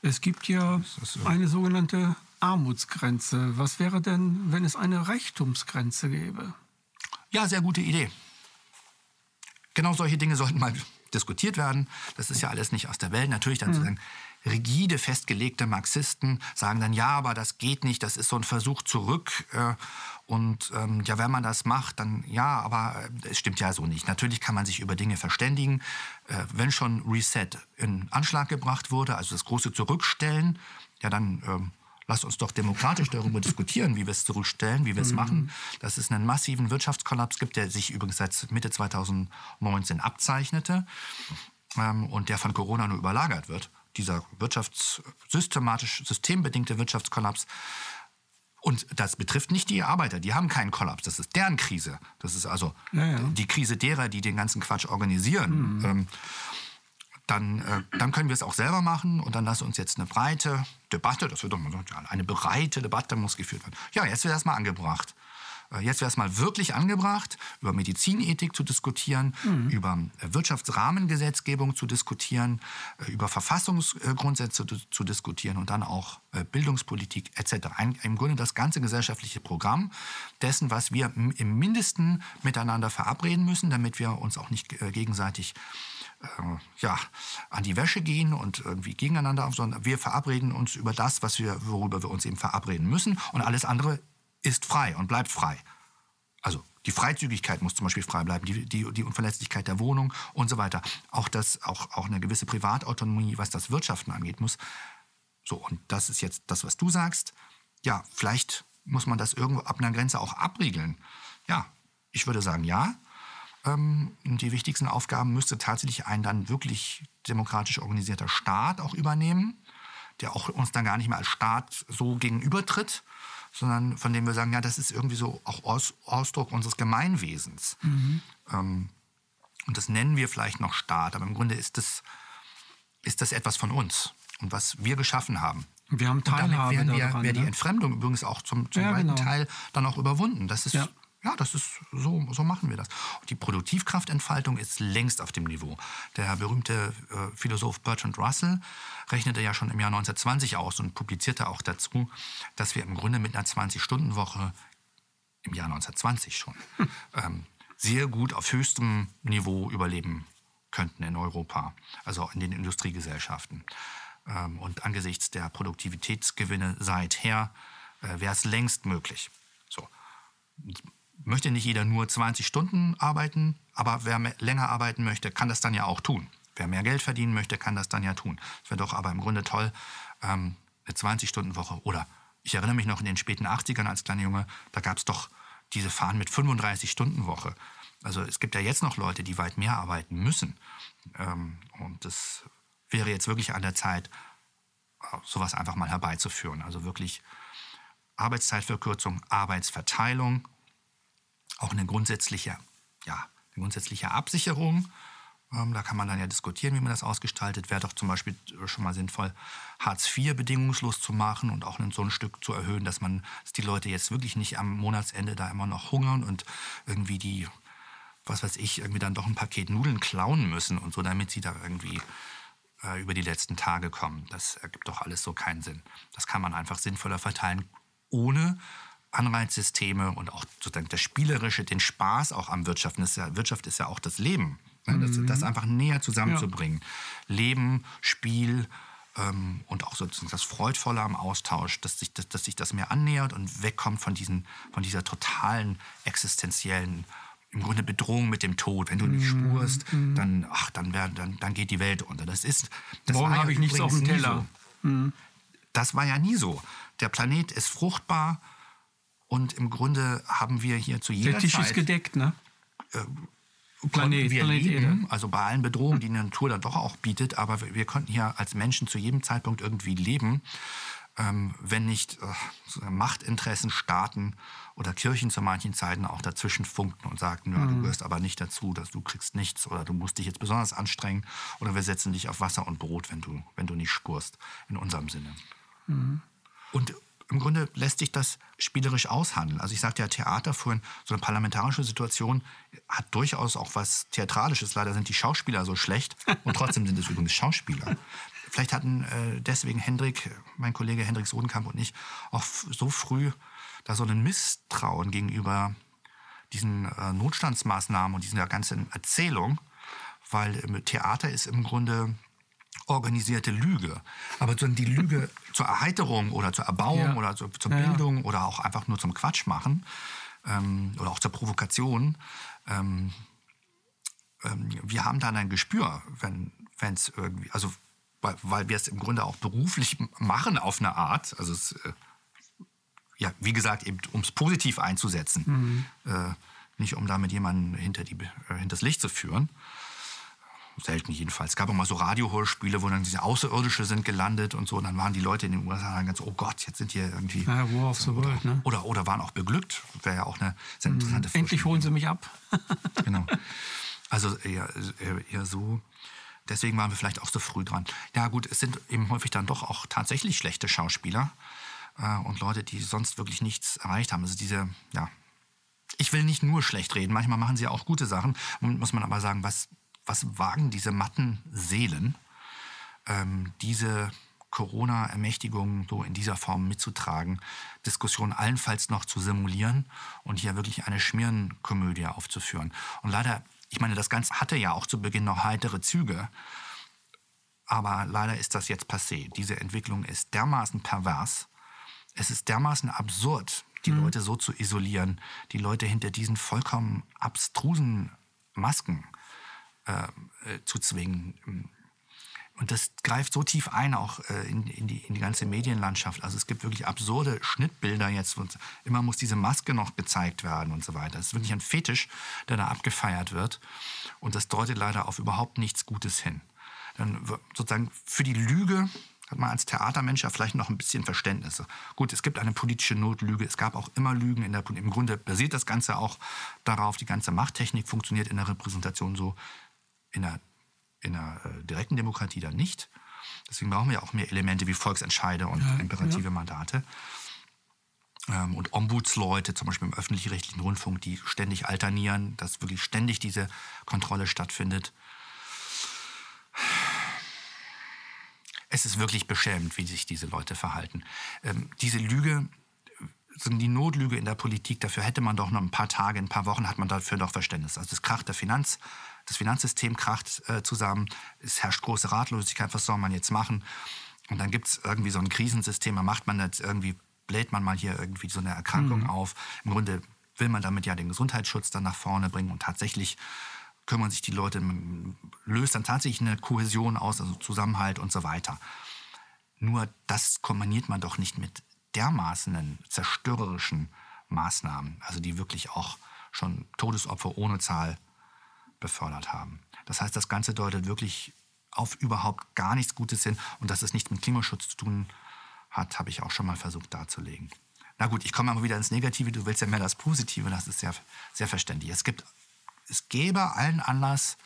Es gibt ja eine sogenannte Armutsgrenze. Was wäre denn, wenn es eine Reichtumsgrenze gäbe? Ja, sehr gute Idee. Genau solche Dinge sollten mal diskutiert werden. Das ist ja alles nicht aus der Welt. Natürlich dann mhm. zu sagen, rigide festgelegte Marxisten sagen dann, ja, aber das geht nicht, das ist so ein Versuch zurück. Äh, und ähm, ja, wenn man das macht, dann ja, aber äh, es stimmt ja so nicht. Natürlich kann man sich über Dinge verständigen. Äh, wenn schon Reset in Anschlag gebracht wurde, also das große Zurückstellen, ja, dann ähm, Lass uns doch demokratisch darüber diskutieren, wie wir es zurückstellen, wie wir es mhm. machen. Dass es einen massiven Wirtschaftskollaps gibt, der sich übrigens seit Mitte 2019 abzeichnete ähm, und der von Corona nur überlagert wird. Dieser wirtschafts systematisch, systembedingte Wirtschaftskollaps. Und das betrifft nicht die Arbeiter, die haben keinen Kollaps, das ist deren Krise. Das ist also ja, ja. die Krise derer, die den ganzen Quatsch organisieren. Mhm. Ähm, dann, äh, dann können wir es auch selber machen und dann lass uns jetzt eine breite Debatte, das wird doch mal so, eine breite Debatte muss geführt werden. Ja, jetzt wird erstmal angebracht. Äh, jetzt wäre es mal wirklich angebracht, über Medizinethik zu diskutieren, mhm. über äh, Wirtschaftsrahmengesetzgebung zu diskutieren, äh, über Verfassungsgrundsätze zu diskutieren und dann auch Bildungspolitik etc. Im Grunde das ganze gesellschaftliche Programm dessen, was wir im Mindesten miteinander verabreden müssen, damit wir uns auch nicht gegenseitig äh, ja, an die Wäsche gehen und irgendwie gegeneinander auf, sondern wir verabreden uns über das, was wir, worüber wir uns eben verabreden müssen und alles andere ist frei und bleibt frei. Also die Freizügigkeit muss zum Beispiel frei bleiben, die, die, die Unverletzlichkeit der Wohnung und so weiter. Auch, das, auch, auch eine gewisse Privatautonomie, was das Wirtschaften angeht, muss. So, und das ist jetzt das, was du sagst. Ja, vielleicht muss man das irgendwo ab einer Grenze auch abriegeln. Ja, ich würde sagen, ja. Ähm, die wichtigsten Aufgaben müsste tatsächlich ein dann wirklich demokratisch organisierter Staat auch übernehmen, der auch uns dann gar nicht mehr als Staat so gegenübertritt, sondern von dem wir sagen, ja, das ist irgendwie so auch Aus, Ausdruck unseres Gemeinwesens. Mhm. Ähm, und das nennen wir vielleicht noch Staat, aber im Grunde ist das, ist das etwas von uns und was wir geschaffen haben. Wir haben Teilhabe und damit wären wir, wäre die ne? Entfremdung übrigens auch zum, zum ja, weiten genau. Teil dann auch überwunden. Das ist, ja. Ja, das ist so, so machen wir das. Und die Produktivkraftentfaltung ist längst auf dem Niveau. Der berühmte äh, Philosoph Bertrand Russell rechnete ja schon im Jahr 1920 aus und publizierte auch dazu, dass wir im Grunde mit einer 20-Stunden-Woche im Jahr 1920 schon hm. ähm, sehr gut auf höchstem Niveau überleben könnten in Europa, also in den Industriegesellschaften. Ähm, und angesichts der Produktivitätsgewinne seither äh, wäre es längst möglich. So möchte nicht jeder nur 20 Stunden arbeiten, aber wer länger arbeiten möchte, kann das dann ja auch tun. Wer mehr Geld verdienen möchte, kann das dann ja tun. Es wäre doch aber im Grunde toll, ähm, eine 20-Stunden-Woche. Oder ich erinnere mich noch in den späten 80ern als kleiner Junge, da gab es doch diese Fahren mit 35-Stunden-Woche. Also es gibt ja jetzt noch Leute, die weit mehr arbeiten müssen. Ähm, und das wäre jetzt wirklich an der Zeit, sowas einfach mal herbeizuführen. Also wirklich Arbeitszeitverkürzung, Arbeitsverteilung auch eine grundsätzliche, ja, eine grundsätzliche Absicherung. Ähm, da kann man dann ja diskutieren, wie man das ausgestaltet. Wäre doch zum Beispiel schon mal sinnvoll, Hartz IV bedingungslos zu machen und auch so ein Stück zu erhöhen, dass man, dass die Leute jetzt wirklich nicht am Monatsende da immer noch hungern und irgendwie die, was weiß ich, irgendwie dann doch ein Paket Nudeln klauen müssen und so, damit sie da irgendwie äh, über die letzten Tage kommen. Das ergibt doch alles so keinen Sinn. Das kann man einfach sinnvoller verteilen, ohne Anreizsysteme und auch sozusagen das Spielerische, den Spaß auch am Wirtschaften. Ist ja, Wirtschaft ist ja auch das Leben. Ne? Das, mhm. das, einfach näher zusammenzubringen. Ja. Leben, Spiel ähm, und auch sozusagen das Freudvolle am Austausch, dass sich, dass, dass sich das mehr annähert und wegkommt von, diesen, von dieser totalen existenziellen im Grunde Bedrohung mit dem Tod. Wenn du nicht mhm. spurst, mhm. dann, ach, dann, wär, dann, dann geht die Welt unter. Das ist. Das Morgen habe ich nichts auf dem Teller. So. Mhm. Das war ja nie so. Der Planet ist fruchtbar und im Grunde haben wir hier zu jeder Der Tisch Zeit, ist gedeckt, ne? Äh, Planet, wir Planet leben, also bei allen Bedrohungen, die die Natur dann doch auch bietet, aber wir, wir konnten hier als Menschen zu jedem Zeitpunkt irgendwie leben, ähm, wenn nicht äh, Machtinteressen, Staaten oder Kirchen zu manchen Zeiten auch dazwischen funkten und sagten, ja, mhm. du gehörst aber nicht dazu, dass du kriegst nichts oder du musst dich jetzt besonders anstrengen oder wir setzen dich auf Wasser und Brot, wenn du, wenn du nicht spurst, in unserem Sinne. Mhm. Und im Grunde lässt sich das spielerisch aushandeln. Also ich sagte ja Theater vorhin, so eine parlamentarische Situation hat durchaus auch was Theatralisches. Leider sind die Schauspieler so schlecht und trotzdem sind es übrigens Schauspieler. Vielleicht hatten äh, deswegen Hendrik, mein Kollege Hendrik Sodenkamp und ich auch so früh da so ein Misstrauen gegenüber diesen äh, Notstandsmaßnahmen und dieser ganzen Erzählung, weil äh, Theater ist im Grunde organisierte Lüge. Aber die Lüge zur Erheiterung oder zur Erbauung ja. oder zur, zur Bildung ja. oder auch einfach nur zum Quatsch machen ähm, oder auch zur Provokation. Ähm, ähm, wir haben dann ein Gespür, wenn es irgendwie, also weil, weil wir es im Grunde auch beruflich machen auf eine Art, also es, äh, ja, wie gesagt, eben um es positiv einzusetzen, mhm. äh, nicht um damit jemanden hinter, die, äh, hinter das Licht zu führen selten jedenfalls. Es gab auch mal so Radiohörspiele, wo dann diese Außerirdische sind gelandet und so. Und dann waren die Leute in den USA dann ganz, oh Gott, jetzt sind hier irgendwie. Ja, War of the World, ne? Oder, oder waren auch beglückt. Wäre ja auch eine sehr mhm. interessante Frage. Endlich holen sie mich ab. genau. Also eher, eher so. Deswegen waren wir vielleicht auch so früh dran. Ja, gut, es sind eben häufig dann doch auch tatsächlich schlechte Schauspieler äh, und Leute, die sonst wirklich nichts erreicht haben. Also diese, ja, ich will nicht nur schlecht reden, manchmal machen sie auch gute Sachen. Muss man aber sagen, was was wagen diese matten Seelen, ähm, diese Corona-Ermächtigung so in dieser Form mitzutragen, Diskussionen allenfalls noch zu simulieren und hier wirklich eine Schmierenkomödie aufzuführen. Und leider, ich meine, das Ganze hatte ja auch zu Beginn noch heitere Züge, aber leider ist das jetzt passé. Diese Entwicklung ist dermaßen pervers, es ist dermaßen absurd, die mhm. Leute so zu isolieren, die Leute hinter diesen vollkommen abstrusen Masken äh, äh, zu zwingen. Und das greift so tief ein, auch äh, in, in, die, in die ganze Medienlandschaft. Also es gibt wirklich absurde Schnittbilder jetzt. Und immer muss diese Maske noch gezeigt werden und so weiter. Es ist wirklich ein Fetisch, der da abgefeiert wird. Und das deutet leider auf überhaupt nichts Gutes hin. Dann sozusagen für die Lüge hat man als Theatermensch ja vielleicht noch ein bisschen Verständnis. Gut, es gibt eine politische Notlüge, es gab auch immer Lügen. In der, Im Grunde basiert das Ganze auch darauf, die ganze Machttechnik funktioniert in der Repräsentation so, in einer, in einer äh, direkten Demokratie dann nicht. Deswegen brauchen wir auch mehr Elemente wie Volksentscheide und ja, imperative ja. Mandate. ähm, und Ombudsleute, zum Beispiel im öffentlich-rechtlichen Rundfunk, die ständig alternieren, dass wirklich ständig diese Kontrolle stattfindet. Es ist wirklich beschämend, wie sich diese Leute verhalten. Ähm, diese Lüge, die Notlüge in der Politik, dafür hätte man doch noch ein paar Tage, ein paar Wochen hat man dafür doch Verständnis. Also es kracht der Finanz, das Finanzsystem kracht äh, zusammen, es herrscht große Ratlosigkeit, was soll man jetzt machen? Und dann gibt es irgendwie so ein Krisensystem, da macht man jetzt irgendwie, bläht man mal hier irgendwie so eine Erkrankung mhm. auf. Im Grunde will man damit ja den Gesundheitsschutz dann nach vorne bringen und tatsächlich kümmern sich die Leute, löst dann tatsächlich eine Kohäsion aus, also Zusammenhalt und so weiter. Nur das kombiniert man doch nicht mit dermaßenen zerstörerischen Maßnahmen, also die wirklich auch schon Todesopfer ohne Zahl befördert haben. Das heißt, das Ganze deutet wirklich auf überhaupt gar nichts Gutes hin und dass es nichts mit Klimaschutz zu tun hat, habe ich auch schon mal versucht darzulegen. Na gut, ich komme mal wieder ins Negative, du willst ja mehr das Positive, das ist sehr, sehr verständlich. Es gibt es gäbe allen Anlass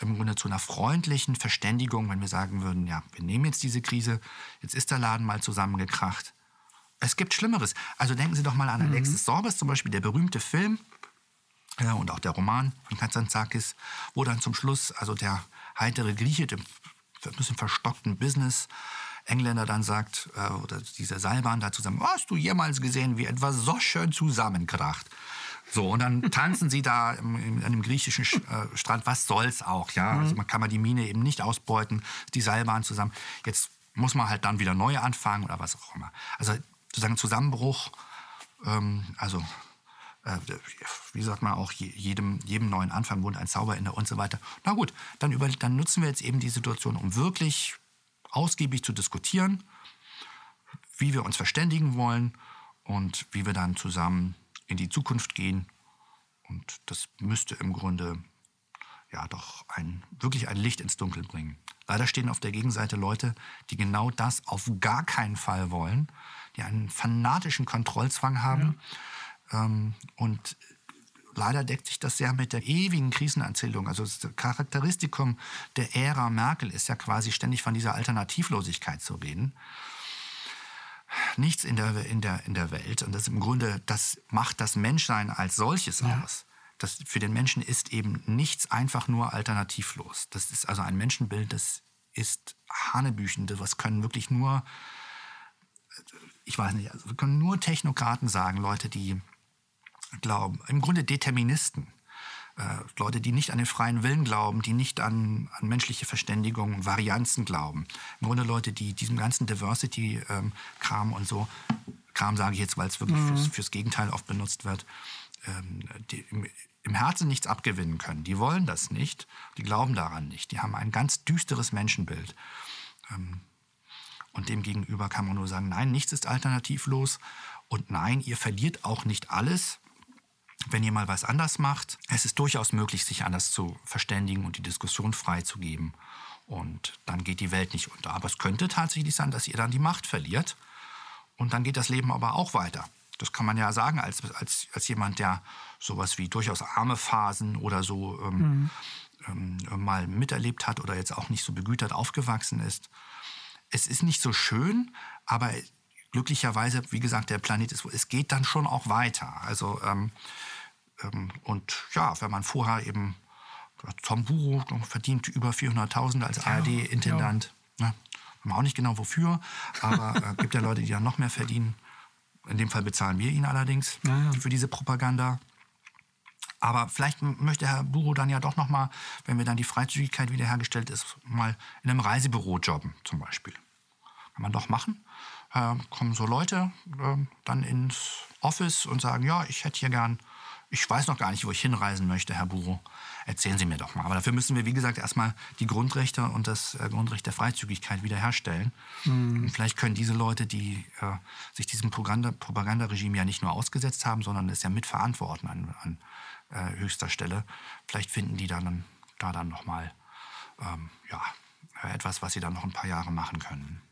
im Grunde zu einer freundlichen Verständigung, wenn wir sagen würden, ja, wir nehmen jetzt diese Krise, jetzt ist der Laden mal zusammengekracht. Es gibt Schlimmeres. Also denken Sie doch mal an mhm. Alexis Sorbes, zum Beispiel der berühmte Film ja, und auch der Roman von Kazantzakis, wo dann zum Schluss also der heitere Grieche, dem ein bisschen verstockten Business, Engländer dann sagt, äh, oder dieser Seilbahn da zusammen, hast du jemals gesehen, wie etwas so schön zusammenkracht? So, und dann tanzen sie da in einem griechischen äh, Strand. Was soll's auch, ja? Mhm. Also man kann man die Mine eben nicht ausbeuten, die Seilbahn zusammen. Jetzt muss man halt dann wieder neu anfangen oder was auch immer. Also sozusagen Zusammenbruch, ähm, also wie sagt man auch, jedem, jedem neuen Anfang wohnt ein Zauber inne und so weiter. Na gut, dann, über, dann nutzen wir jetzt eben die Situation, um wirklich ausgiebig zu diskutieren, wie wir uns verständigen wollen und wie wir dann zusammen in die Zukunft gehen. Und das müsste im Grunde ja doch ein, wirklich ein Licht ins Dunkel bringen. Leider stehen auf der Gegenseite Leute, die genau das auf gar keinen Fall wollen, die einen fanatischen Kontrollzwang haben. Ja. Ähm, und leider deckt sich das sehr mit der ewigen Krisenerzählung. Also das Charakteristikum der Ära Merkel ist ja quasi ständig von dieser Alternativlosigkeit zu reden nichts in der, in der, in der Welt. Und das im Grunde, das macht das Menschsein als solches ja. aus. Das, für den Menschen ist eben nichts einfach nur alternativlos. Das ist also ein Menschenbild, das ist Hanebüchen. Das können wirklich nur, ich weiß nicht, also wir können nur Technokraten sagen, Leute, die glauben, im Grunde Deterministen. Äh, Leute, die nicht an den freien Willen glauben, die nicht an, an menschliche Verständigung, Varianzen glauben. Im Grunde Leute, die diesem ganzen Diversity-Kram ähm, und so, Kram sage ich jetzt, weil es wirklich mhm. fürs, fürs, Gegenteil oft benutzt wird, ähm, die im, im Herzen nichts abgewinnen können. Die wollen das nicht, die glauben daran nicht. Die haben ein ganz düsteres Menschenbild. Ähm, und demgegenüber kann man nur sagen, nein, nichts ist alternativlos. Und nein, ihr verliert auch nicht alles, wenn ihr mal was anders macht. Es ist durchaus möglich, sich anders zu verständigen und die Diskussion freizugeben. Und dann geht die Welt nicht unter. Aber es könnte tatsächlich sein, dass ihr dann die Macht verliert. Und dann geht das Leben aber auch weiter. Das kann man ja sagen als, als, als jemand, der sowas wie durchaus arme Phasen oder so ähm, mhm. ähm, mal miterlebt hat oder jetzt auch nicht so begütert aufgewachsen ist. Es ist nicht so schön, aber glücklicherweise, wie gesagt, der Planet ist, es geht dann schon auch weiter. Also ähm, ähm, und ja, wenn man vorher eben, Tom Buro verdient über 400.000 als ARD-Intendant. Ja. Ne? Auch nicht genau wofür, aber es äh, gibt ja Leute, die dann noch mehr verdienen. In dem Fall bezahlen wir ihn allerdings ja, ja. für diese Propaganda. Aber vielleicht möchte Herr Buro dann ja doch noch mal, wenn wir dann die Freizügigkeit wiederhergestellt ist, mal in einem Reisebüro jobben zum Beispiel. Kann man doch machen. Äh, kommen so Leute äh, dann ins Office und sagen, ja, ich hätte hier gern ich weiß noch gar nicht, wo ich hinreisen möchte, Herr Buro. Erzählen Sie mir doch mal. Aber dafür müssen wir, wie gesagt, erstmal die Grundrechte und das äh, Grundrecht der Freizügigkeit wiederherstellen. Mhm. Und vielleicht können diese Leute, die äh, sich diesem Propaganda Propagandaregime ja nicht nur ausgesetzt haben, sondern es ja mitverantworten an, an äh, höchster Stelle, vielleicht finden die dann, da dann nochmal ähm, ja, etwas, was sie dann noch ein paar Jahre machen können.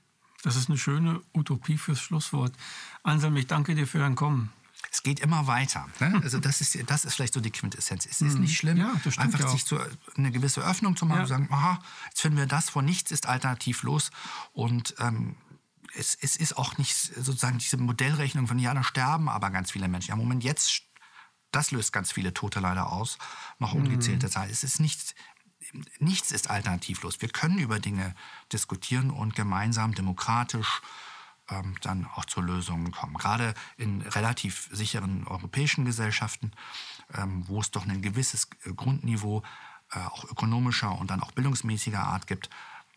Das ist eine schöne Utopie fürs Schlusswort. Anselm, ich danke dir für dein Kommen es geht immer weiter. Ne? Also das ist, das ist vielleicht so die Quintessenz. Es ist mhm. nicht schlimm, ja, einfach ja sich zu, eine gewisse Öffnung zu machen ja. und sagen, aha, jetzt finden wir das, vor nichts ist alternativlos. Und ähm, es, es ist auch nicht sozusagen diese Modellrechnung von, ja, da sterben aber ganz viele Menschen. Ja, Moment, jetzt, das löst ganz viele Tote leider aus, noch ungezählte mhm. Zahl. Es ist nichts, nichts ist alternativlos. Wir können über Dinge diskutieren und gemeinsam demokratisch ähm, dann auch zu Lösungen kommen. Gerade in relativ sicheren europäischen Gesellschaften, ähm, wo es doch ein gewisses Grundniveau äh, auch ökonomischer und dann auch bildungsmäßiger Art gibt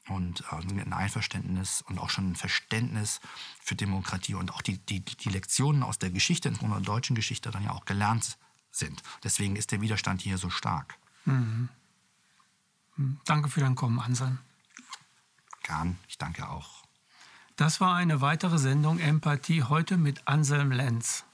und äh, ein Einverständnis und auch schon ein Verständnis für Demokratie und auch die, die, die Lektionen aus der Geschichte, insbesondere der deutschen Geschichte, dann ja auch gelernt sind. Deswegen ist der Widerstand hier so stark. Mhm. Mhm. Danke für dein Kommen, Anselm. Gern, ich danke auch. Das war eine weitere Sendung Empathie heute mit Anselm Lenz.